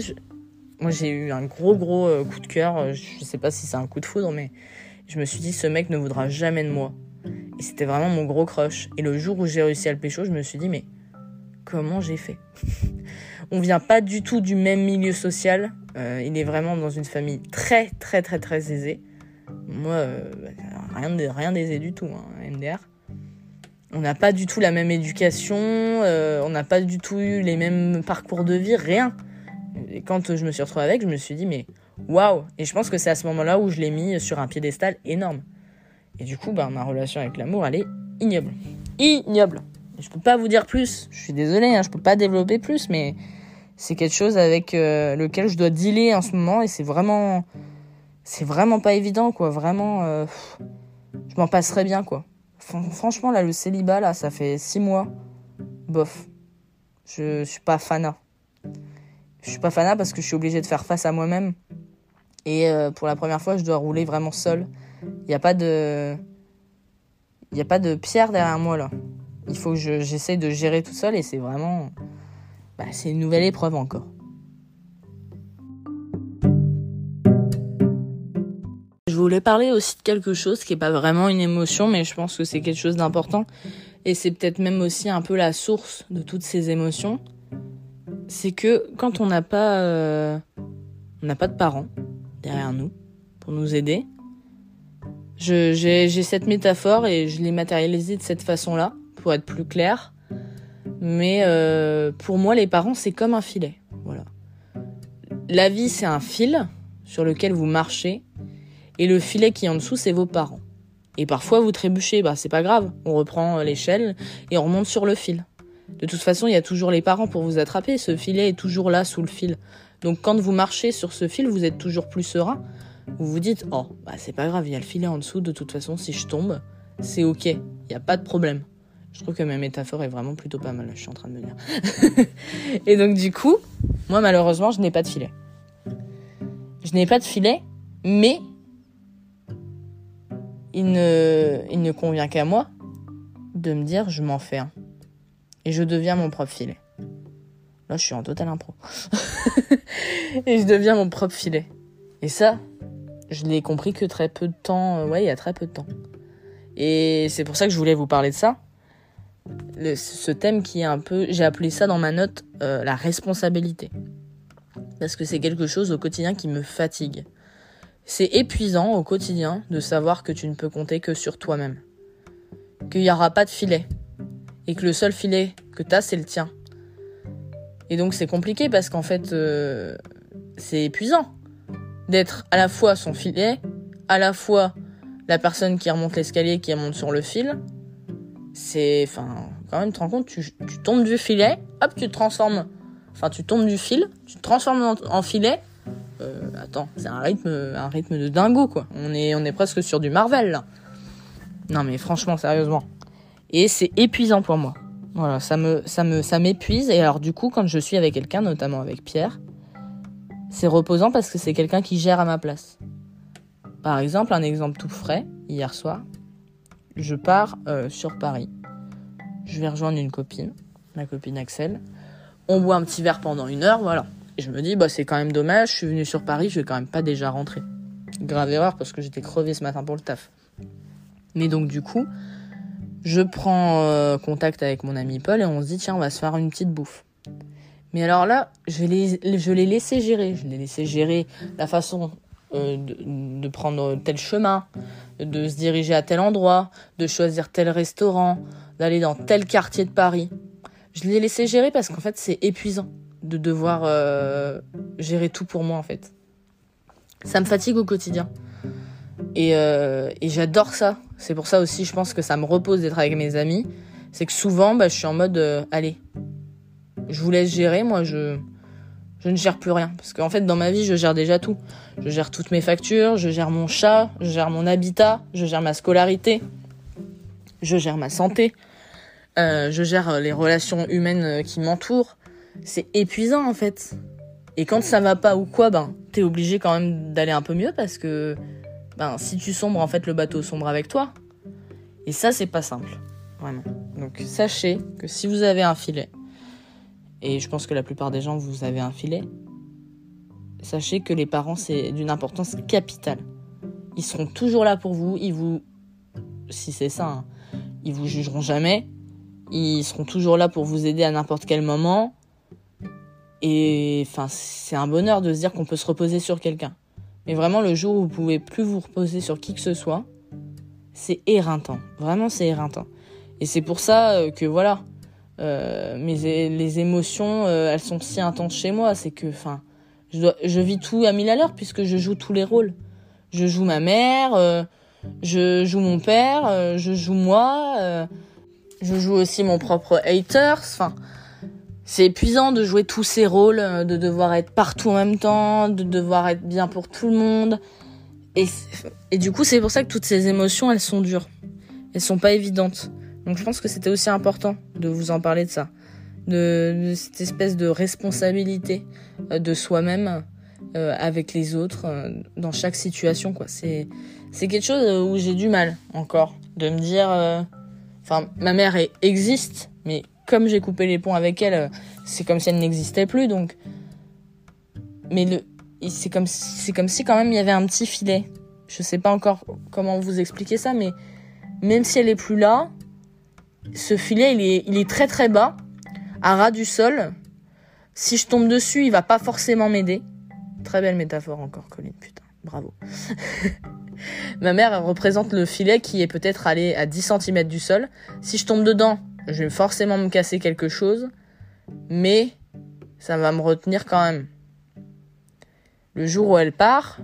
moi j'ai eu un gros gros euh, coup de cœur. Je sais pas si c'est un coup de foudre, mais je me suis dit, ce mec ne voudra jamais de moi. Et c'était vraiment mon gros crush. Et le jour où j'ai réussi à le pécho, je me suis dit, mais comment j'ai fait? *laughs* On vient pas du tout du même milieu social. Euh, il est vraiment dans une famille très très très très aisée. Moi, euh, rien, de, rien d'aisé du tout, hein, MDR. On n'a pas du tout la même éducation, euh, on n'a pas du tout eu les mêmes parcours de vie, rien. Et quand je me suis retrouvée avec, je me suis dit, mais waouh Et je pense que c'est à ce moment-là où je l'ai mis sur un piédestal énorme. Et du coup, bah, ma relation avec l'amour, elle est ignoble. Ignoble. Je peux pas vous dire plus. Je suis désolée, hein, je peux pas développer plus, mais c'est quelque chose avec euh, lequel je dois dealer en ce moment et c'est vraiment c'est vraiment pas évident quoi. Vraiment euh, je m'en passerais bien quoi. Franchement là le célibat là ça fait six mois. Bof. Je, suis pas fanat je suis pas fanat parce que je suis obligée de faire face à moi-même. Et euh, pour la première fois je dois rouler vraiment seul il n'y a pas de il a pas de pierre derrière moi là. Il faut que j'essaye de gérer tout seul et c'est vraiment bah, c'est une nouvelle épreuve encore. Voulais parler aussi de quelque chose qui n'est pas vraiment une émotion, mais je pense que c'est quelque chose d'important. Et c'est peut-être même aussi un peu la source de toutes ces émotions. C'est que quand on n'a pas, euh, on n'a pas de parents derrière nous pour nous aider, j'ai cette métaphore et je l'ai matérialisée de cette façon-là pour être plus clair. Mais euh, pour moi, les parents, c'est comme un filet. Voilà. La vie, c'est un fil sur lequel vous marchez. Et le filet qui est en dessous, c'est vos parents. Et parfois, vous trébuchez, bah c'est pas grave. On reprend l'échelle et on remonte sur le fil. De toute façon, il y a toujours les parents pour vous attraper. Ce filet est toujours là sous le fil. Donc quand vous marchez sur ce fil, vous êtes toujours plus serein. Vous vous dites, oh, bah c'est pas grave, il y a le filet en dessous. De toute façon, si je tombe, c'est ok. Il n'y a pas de problème. Je trouve que ma métaphore est vraiment plutôt pas mal, je suis en train de me dire. *laughs* et donc du coup, moi malheureusement, je n'ai pas de filet. Je n'ai pas de filet, mais il ne, convient qu'à moi de me dire je m'en fais un. Et je deviens mon propre filet. Là, je suis en total impro. *laughs* et je deviens mon propre filet. Et ça, je l'ai compris que très peu de temps, euh, ouais, il y a très peu de temps. Et c'est pour ça que je voulais vous parler de ça ce thème qui est un peu, j'ai appelé ça dans ma note euh, la responsabilité. Parce que c'est quelque chose au quotidien qui me fatigue. C'est épuisant au quotidien de savoir que tu ne peux compter que sur toi-même. Qu'il n'y aura pas de filet. Et que le seul filet que tu as, c'est le tien. Et donc c'est compliqué parce qu'en fait, euh, c'est épuisant d'être à la fois son filet, à la fois la personne qui remonte l'escalier, qui remonte sur le fil, c'est, enfin, quand même, tu te rends compte, tu, tombes du filet, hop, tu te transformes. Enfin, tu tombes du fil, tu te transformes en, filet. Euh, attends, c'est un rythme, un rythme de dingo, quoi. On est, on est presque sur du Marvel, là. Non, mais franchement, sérieusement. Et c'est épuisant pour moi. Voilà, ça me, ça me, ça m'épuise. Et alors, du coup, quand je suis avec quelqu'un, notamment avec Pierre, c'est reposant parce que c'est quelqu'un qui gère à ma place. Par exemple, un exemple tout frais, hier soir, je pars euh, sur Paris. Je vais rejoindre une copine, ma copine Axel. On boit un petit verre pendant une heure, voilà. Et je me dis, bah, c'est quand même dommage, je suis venu sur Paris, je vais quand même pas déjà rentrer. Grave erreur parce que j'étais crevé ce matin pour le taf. Mais donc, du coup, je prends euh, contact avec mon ami Paul et on se dit, tiens, on va se faire une petite bouffe. Mais alors là, je l'ai laissé gérer. Je l'ai laissé gérer la façon euh, de, prendre tel chemin, de se diriger à tel endroit, de choisir tel restaurant, d'aller dans tel quartier de Paris. Je l'ai laissé gérer parce qu'en fait, c'est épuisant de devoir euh, gérer tout pour moi, en fait. Ça me fatigue au quotidien. Et, euh, et j'adore ça. C'est pour ça aussi, je pense que ça me repose d'être avec mes amis. C'est que souvent, bah, je suis en mode, allez, je vous laisse gérer, moi je je ne gère plus rien parce qu'en fait dans ma vie je gère déjà tout. Je gère toutes mes factures, je gère mon chat, je gère mon habitat, je gère ma scolarité, je gère ma santé, euh, je gère les relations humaines euh, qui m'entourent. C'est épuisant en fait. Et quand ça va pas ou quoi, ben t'es obligé quand même d'aller un peu mieux parce que ben si tu sombres en fait le bateau sombre avec toi. Et ça c'est pas simple, vraiment. Donc sachez que si vous avez un filet, et je pense que la plupart des gens, vous avez un filet, sachez que les parents, c'est d'une importance capitale. Ils seront toujours là pour vous, ils vous, si c'est ça, hein, ils vous jugeront jamais, ils seront toujours là pour vous aider à n'importe quel moment. Et enfin, c'est un bonheur de se dire qu'on peut se reposer sur quelqu'un. Mais vraiment, le jour où vous pouvez plus vous reposer sur qui que ce soit, c'est éreintant. Vraiment, c'est éreintant. Et c'est pour ça euh, que voilà, euh, mais les émotions, euh, elles sont si intenses chez moi, c'est que, enfin, je, vis tout à mille à l'heure puisque je joue tous les rôles. Je joue ma mère, je joue mon père, je joue moi, je joue aussi mon propre haters. Enfin, c'est épuisant de jouer tous ces rôles, de devoir être partout en même temps, de devoir être bien pour tout le monde. Et, et du coup, c'est pour ça que toutes ces émotions, elles sont dures. Elles sont pas évidentes. Donc je pense que c'était aussi important de vous en parler de ça, de, cette espèce de responsabilité euh, de soi-même euh, avec les autres euh, dans chaque situation quoi. C'est c'est quelque chose où j'ai du mal encore de me dire enfin ma mère existe mais comme j'ai coupé les ponts avec elle, c'est comme si elle n'existait plus donc mais le c'est comme c'est si quand même il y avait un petit filet. Je sais pas encore comment vous expliquer ça mais même si elle est plus là, ce filet, il est, il est très très bas, à ras du sol. Si je tombe dessus, il va pas forcément m'aider. Très belle métaphore encore, Colline, putain, bravo. *laughs* Ma mère représente le filet qui est peut-être allé à 10 cm du sol. Si je tombe dedans, je vais forcément me casser quelque chose, mais ça va me retenir quand même. Le jour où elle part,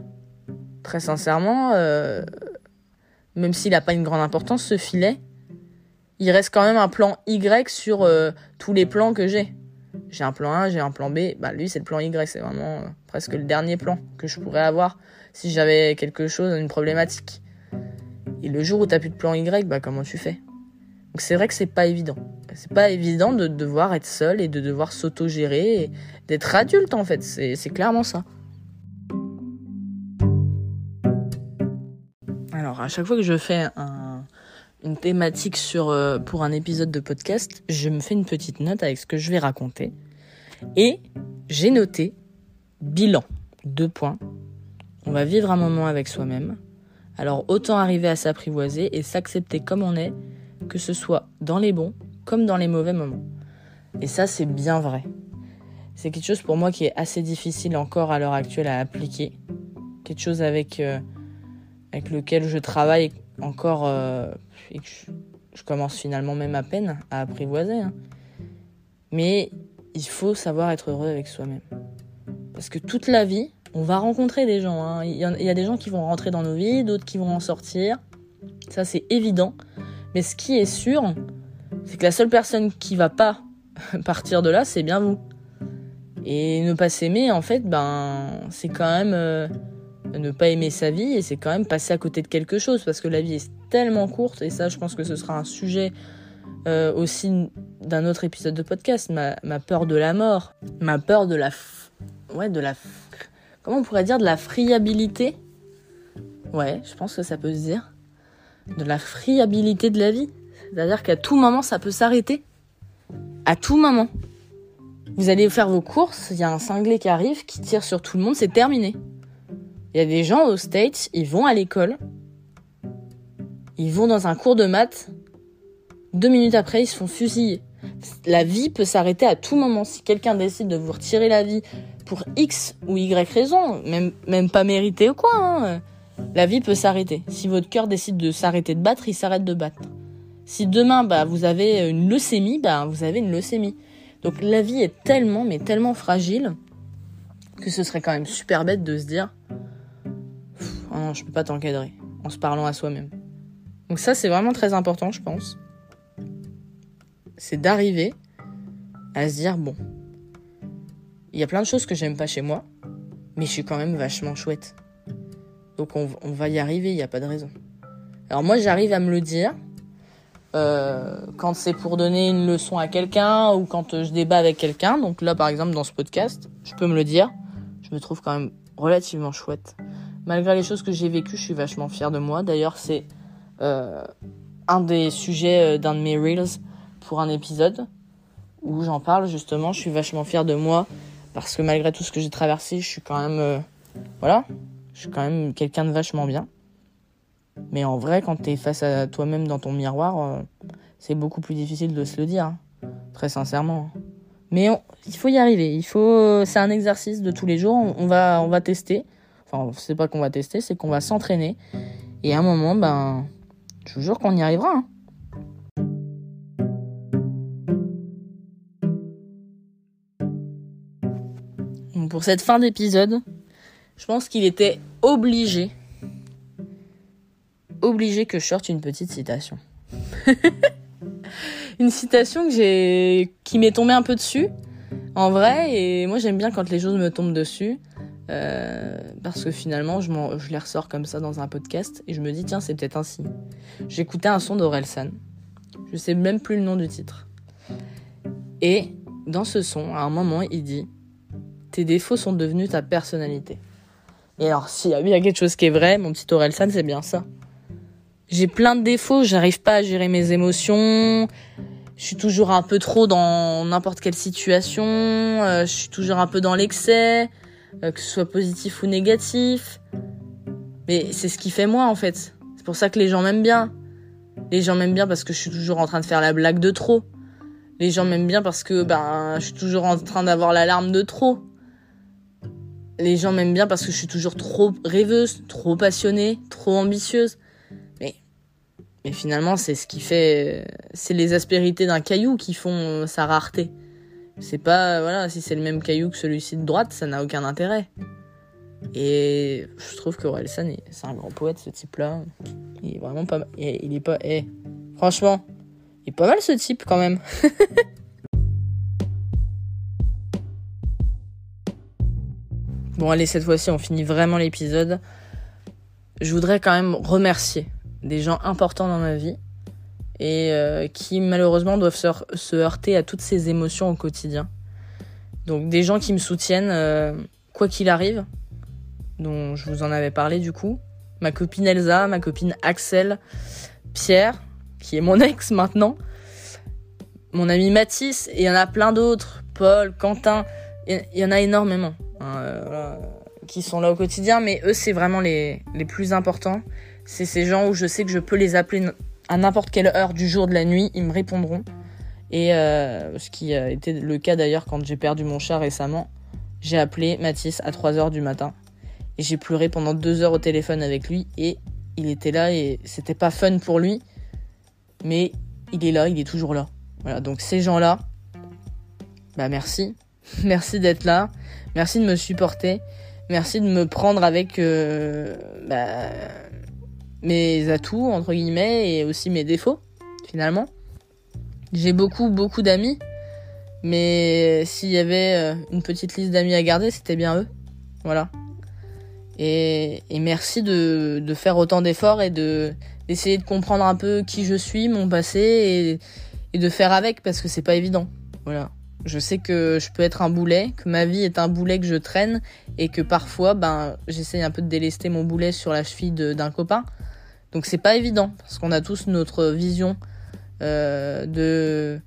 très sincèrement, euh, même s'il n'a pas une grande importance, ce filet, il reste quand même un plan Y sur euh, tous les plans que j'ai. J'ai un plan A, j'ai un plan B. Bah lui c'est le plan Y, c'est vraiment euh, presque le dernier plan que je pourrais avoir si j'avais quelque chose, une problématique. Et le jour où t'as plus de plan Y, bah comment tu fais? Donc c'est vrai que c'est pas évident. C'est pas évident de devoir être seul et de devoir s'auto-gérer, d'être adulte en fait. C'est clairement ça. Alors à chaque fois que je fais un une thématique sur, euh, pour un épisode de podcast, je me fais une petite note avec ce que je vais raconter. Et j'ai noté bilan. Deux points. On va vivre un moment avec soi-même. Alors autant arriver à s'apprivoiser et s'accepter comme on est, que ce soit dans les bons comme dans les mauvais moments. Et ça, c'est bien vrai. C'est quelque chose pour moi qui est assez difficile encore à l'heure actuelle à appliquer. Quelque chose avec, euh, avec lequel je travaille encore euh, et que je, commence finalement même à peine à apprivoiser. Hein. Mais il faut savoir être heureux avec soi-même. Parce que toute la vie, on va rencontrer des gens. Hein. Il, y a, des gens qui vont rentrer dans nos vies, d'autres qui vont en sortir. Ça, c'est évident. Mais ce qui est sûr, c'est que la seule personne qui va pas *laughs* partir de là, c'est bien vous. Et ne pas s'aimer, en fait, ben, c'est quand même euh, ne pas aimer sa vie et c'est quand même passer à côté de quelque chose parce que la vie est tellement courte et ça, je pense que ce sera un sujet euh, aussi d'un autre épisode de podcast. Ma, ma, peur de la mort, ma peur de la, ouais, de la, comment on pourrait dire, de la friabilité. Ouais, je pense que ça peut se dire. De la friabilité de la vie. C'est-à-dire qu'à tout moment, ça peut s'arrêter. À tout moment. Vous allez faire vos courses, il y a un cinglé qui arrive, qui tire sur tout le monde, c'est terminé. Il y a des gens aux States, ils vont à l'école, ils vont dans un cours de maths, deux minutes après, ils se font fusiller. La vie peut s'arrêter à tout moment. Si quelqu'un décide de vous retirer la vie pour X ou Y raison, même, même pas mérité ou quoi, hein, la vie peut s'arrêter. Si votre cœur décide de s'arrêter de battre, il s'arrête de battre. Si demain, bah, vous avez une leucémie, bah, vous avez une leucémie. Donc la vie est tellement, mais tellement fragile que ce serait quand même super bête de se dire oh non, je peux pas t'encadrer en se parlant à soi-même. Donc ça, c'est vraiment très important, je pense. C'est d'arriver à se dire bon, il y a plein de choses que j'aime pas chez moi, mais je suis quand même vachement chouette. Donc on, va y arriver, il n'y a pas de raison. Alors moi, j'arrive à me le dire euh, quand c'est pour donner une leçon à quelqu'un ou quand je débat avec quelqu'un. Donc là, par exemple, dans ce podcast, je peux me le dire. Je me trouve quand même relativement chouette. Malgré les choses que j'ai vécues, je suis vachement fière de moi. D'ailleurs, c'est euh, un des sujets euh, d'un de mes reels pour un épisode où j'en parle justement. Je suis vachement fière de moi parce que malgré tout ce que j'ai traversé, je suis quand même, euh, voilà, je suis quand même quelqu'un de vachement bien. Mais en vrai, quand tu es face à toi-même dans ton miroir, euh, c'est beaucoup plus difficile de se le dire, hein. très sincèrement. Mais il faut y arriver. Il faut, c'est un exercice de tous les jours. On, va, on va tester. Enfin, c'est pas qu'on va tester, c'est qu'on va s'entraîner. Et à un moment, ben, je vous jure qu'on y arrivera. Hein. pour cette fin d'épisode, je pense qu'il était obligé obligé que je sorte une petite citation. *laughs* une citation que j'ai, qui m'est tombée un peu dessus, en vrai, et moi j'aime bien quand les choses me tombent dessus, euh, parce que finalement je, les ressors comme ça dans un podcast, et je me dis tiens c'est peut-être signe. J'écoutais un son d'Orelsan, je sais même plus le nom du titre, et dans ce son, à un moment, il dit tes défauts sont devenus ta personnalité. Et alors, s'il y a bien quelque chose qui est vrai, mon petit Orelsan, c'est bien ça j'ai plein de défauts, j'arrive pas à gérer mes émotions. Je suis toujours un peu trop dans n'importe quelle situation, euh, je suis toujours un peu dans l'excès, euh, que ce soit positif ou négatif. Mais c'est ce qui fait moi en fait. C'est pour ça que les gens m'aiment bien. Les gens m'aiment bien parce que je suis toujours en train de faire la blague de trop. Les gens m'aiment bien parce que ben je suis toujours en train d'avoir l'alarme de trop. Les gens m'aiment bien parce que je suis toujours trop rêveuse, trop passionnée, trop ambitieuse. Mais finalement, c'est ce qui fait, c'est les aspérités d'un caillou qui font sa rareté. C'est pas, voilà, si c'est le même caillou que celui-ci de droite, ça n'a aucun intérêt. Et je trouve que Orelsan, c'est un grand poète, ce type-là. Il est vraiment pas mal. Il est pas, eh, franchement, il est pas mal ce type quand même. *laughs* bon, allez, cette fois-ci, on finit vraiment l'épisode. Je voudrais quand même remercier des gens importants dans ma vie et euh, qui malheureusement doivent se, heurter à toutes ces émotions au quotidien. Donc des gens qui me soutiennent euh, quoi qu'il arrive, dont je vous en avais parlé du coup. Ma copine Elsa, ma copine Axel, Pierre, qui est mon *laughs* ex maintenant, mon ami Mathis, et il y en a plein d'autres, Paul, Quentin, il y en a énormément hein, euh, qui sont là au quotidien, mais eux c'est vraiment les, les plus importants. C'est ces gens où je sais que je peux les appeler à n'importe quelle heure du jour, de la nuit, ils me répondront. Et euh, ce qui a été le cas d'ailleurs quand j'ai perdu mon chat récemment, j'ai appelé Mathis à 3 heures du matin. Et j'ai pleuré pendant 2 heures au téléphone avec lui. Et il était là et c'était pas fun pour lui. Mais il est là, il est toujours là. Voilà, donc ces gens-là, bah merci. Merci d'être là. Merci de me supporter. Merci de me prendre avec euh, bah, mes atouts, entre guillemets, et aussi mes défauts, finalement. J'ai beaucoup, beaucoup d'amis. Mais s'il y avait euh, une petite liste d'amis à garder, c'était bien eux. Voilà. Et, merci de, faire autant d'efforts et de d'essayer de comprendre un peu qui je suis, mon passé et, et de faire avec parce que c'est pas évident. Voilà. Je sais que je peux être un boulet, que ma vie est un boulet que je traîne et que parfois, ben, j'essaye un peu de délester mon boulet sur la cheville d'un copain. Donc c'est pas évident parce qu'on a tous notre vision euh, de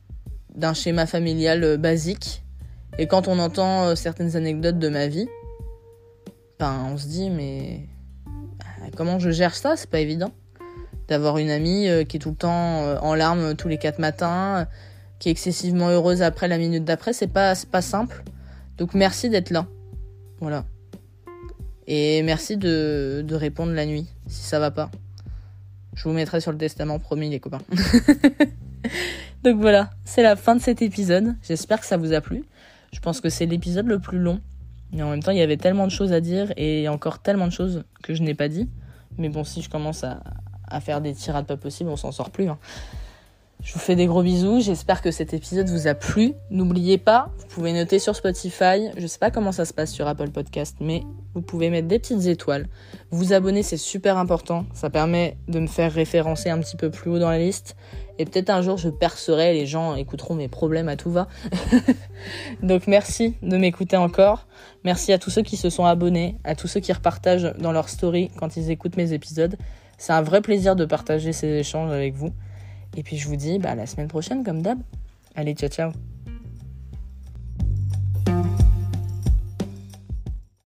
d'un schéma familial euh, basique. Et quand on entend euh, certaines anecdotes de ma vie, ben on se dit mais comment je gère ça? C'est pas évident d'avoir une amie qui est tout le temps en larmes tous les quatre matins, qui est excessivement heureuse après la minute d'après, c'est pas pas simple. Donc merci d'être là. Voilà. Et merci de, de répondre la nuit si ça va pas. Je vous mettrai sur le testament, promis les copains. *laughs* Donc voilà, c'est la fin de cet épisode. J'espère que ça vous a plu. Je pense que c'est l'épisode le plus long. Mais en même temps, il y avait tellement de choses à dire et encore tellement de choses que je n'ai pas dit. Mais bon, si je commence à, à faire des tirades pas possibles, on s'en sort plus. Hein. Je vous fais des gros bisous. J'espère que cet épisode vous a plu. N'oubliez pas, vous pouvez noter sur Spotify. Je sais pas comment ça se passe sur Apple Podcast, mais vous pouvez mettre des petites étoiles. Vous abonner, c'est super important. Ça permet de me faire référencer un petit peu plus haut dans la liste. Et peut-être un jour je percerai, les gens écouteront mes problèmes à tout va. *laughs* Donc merci de m'écouter encore. Merci à tous ceux qui se sont abonnés, à tous ceux qui repartagent dans leur story quand ils écoutent mes épisodes. C'est un vrai plaisir de partager ces échanges avec vous. Et puis je vous dis bah, à la semaine prochaine comme d'hab. Allez, ciao ciao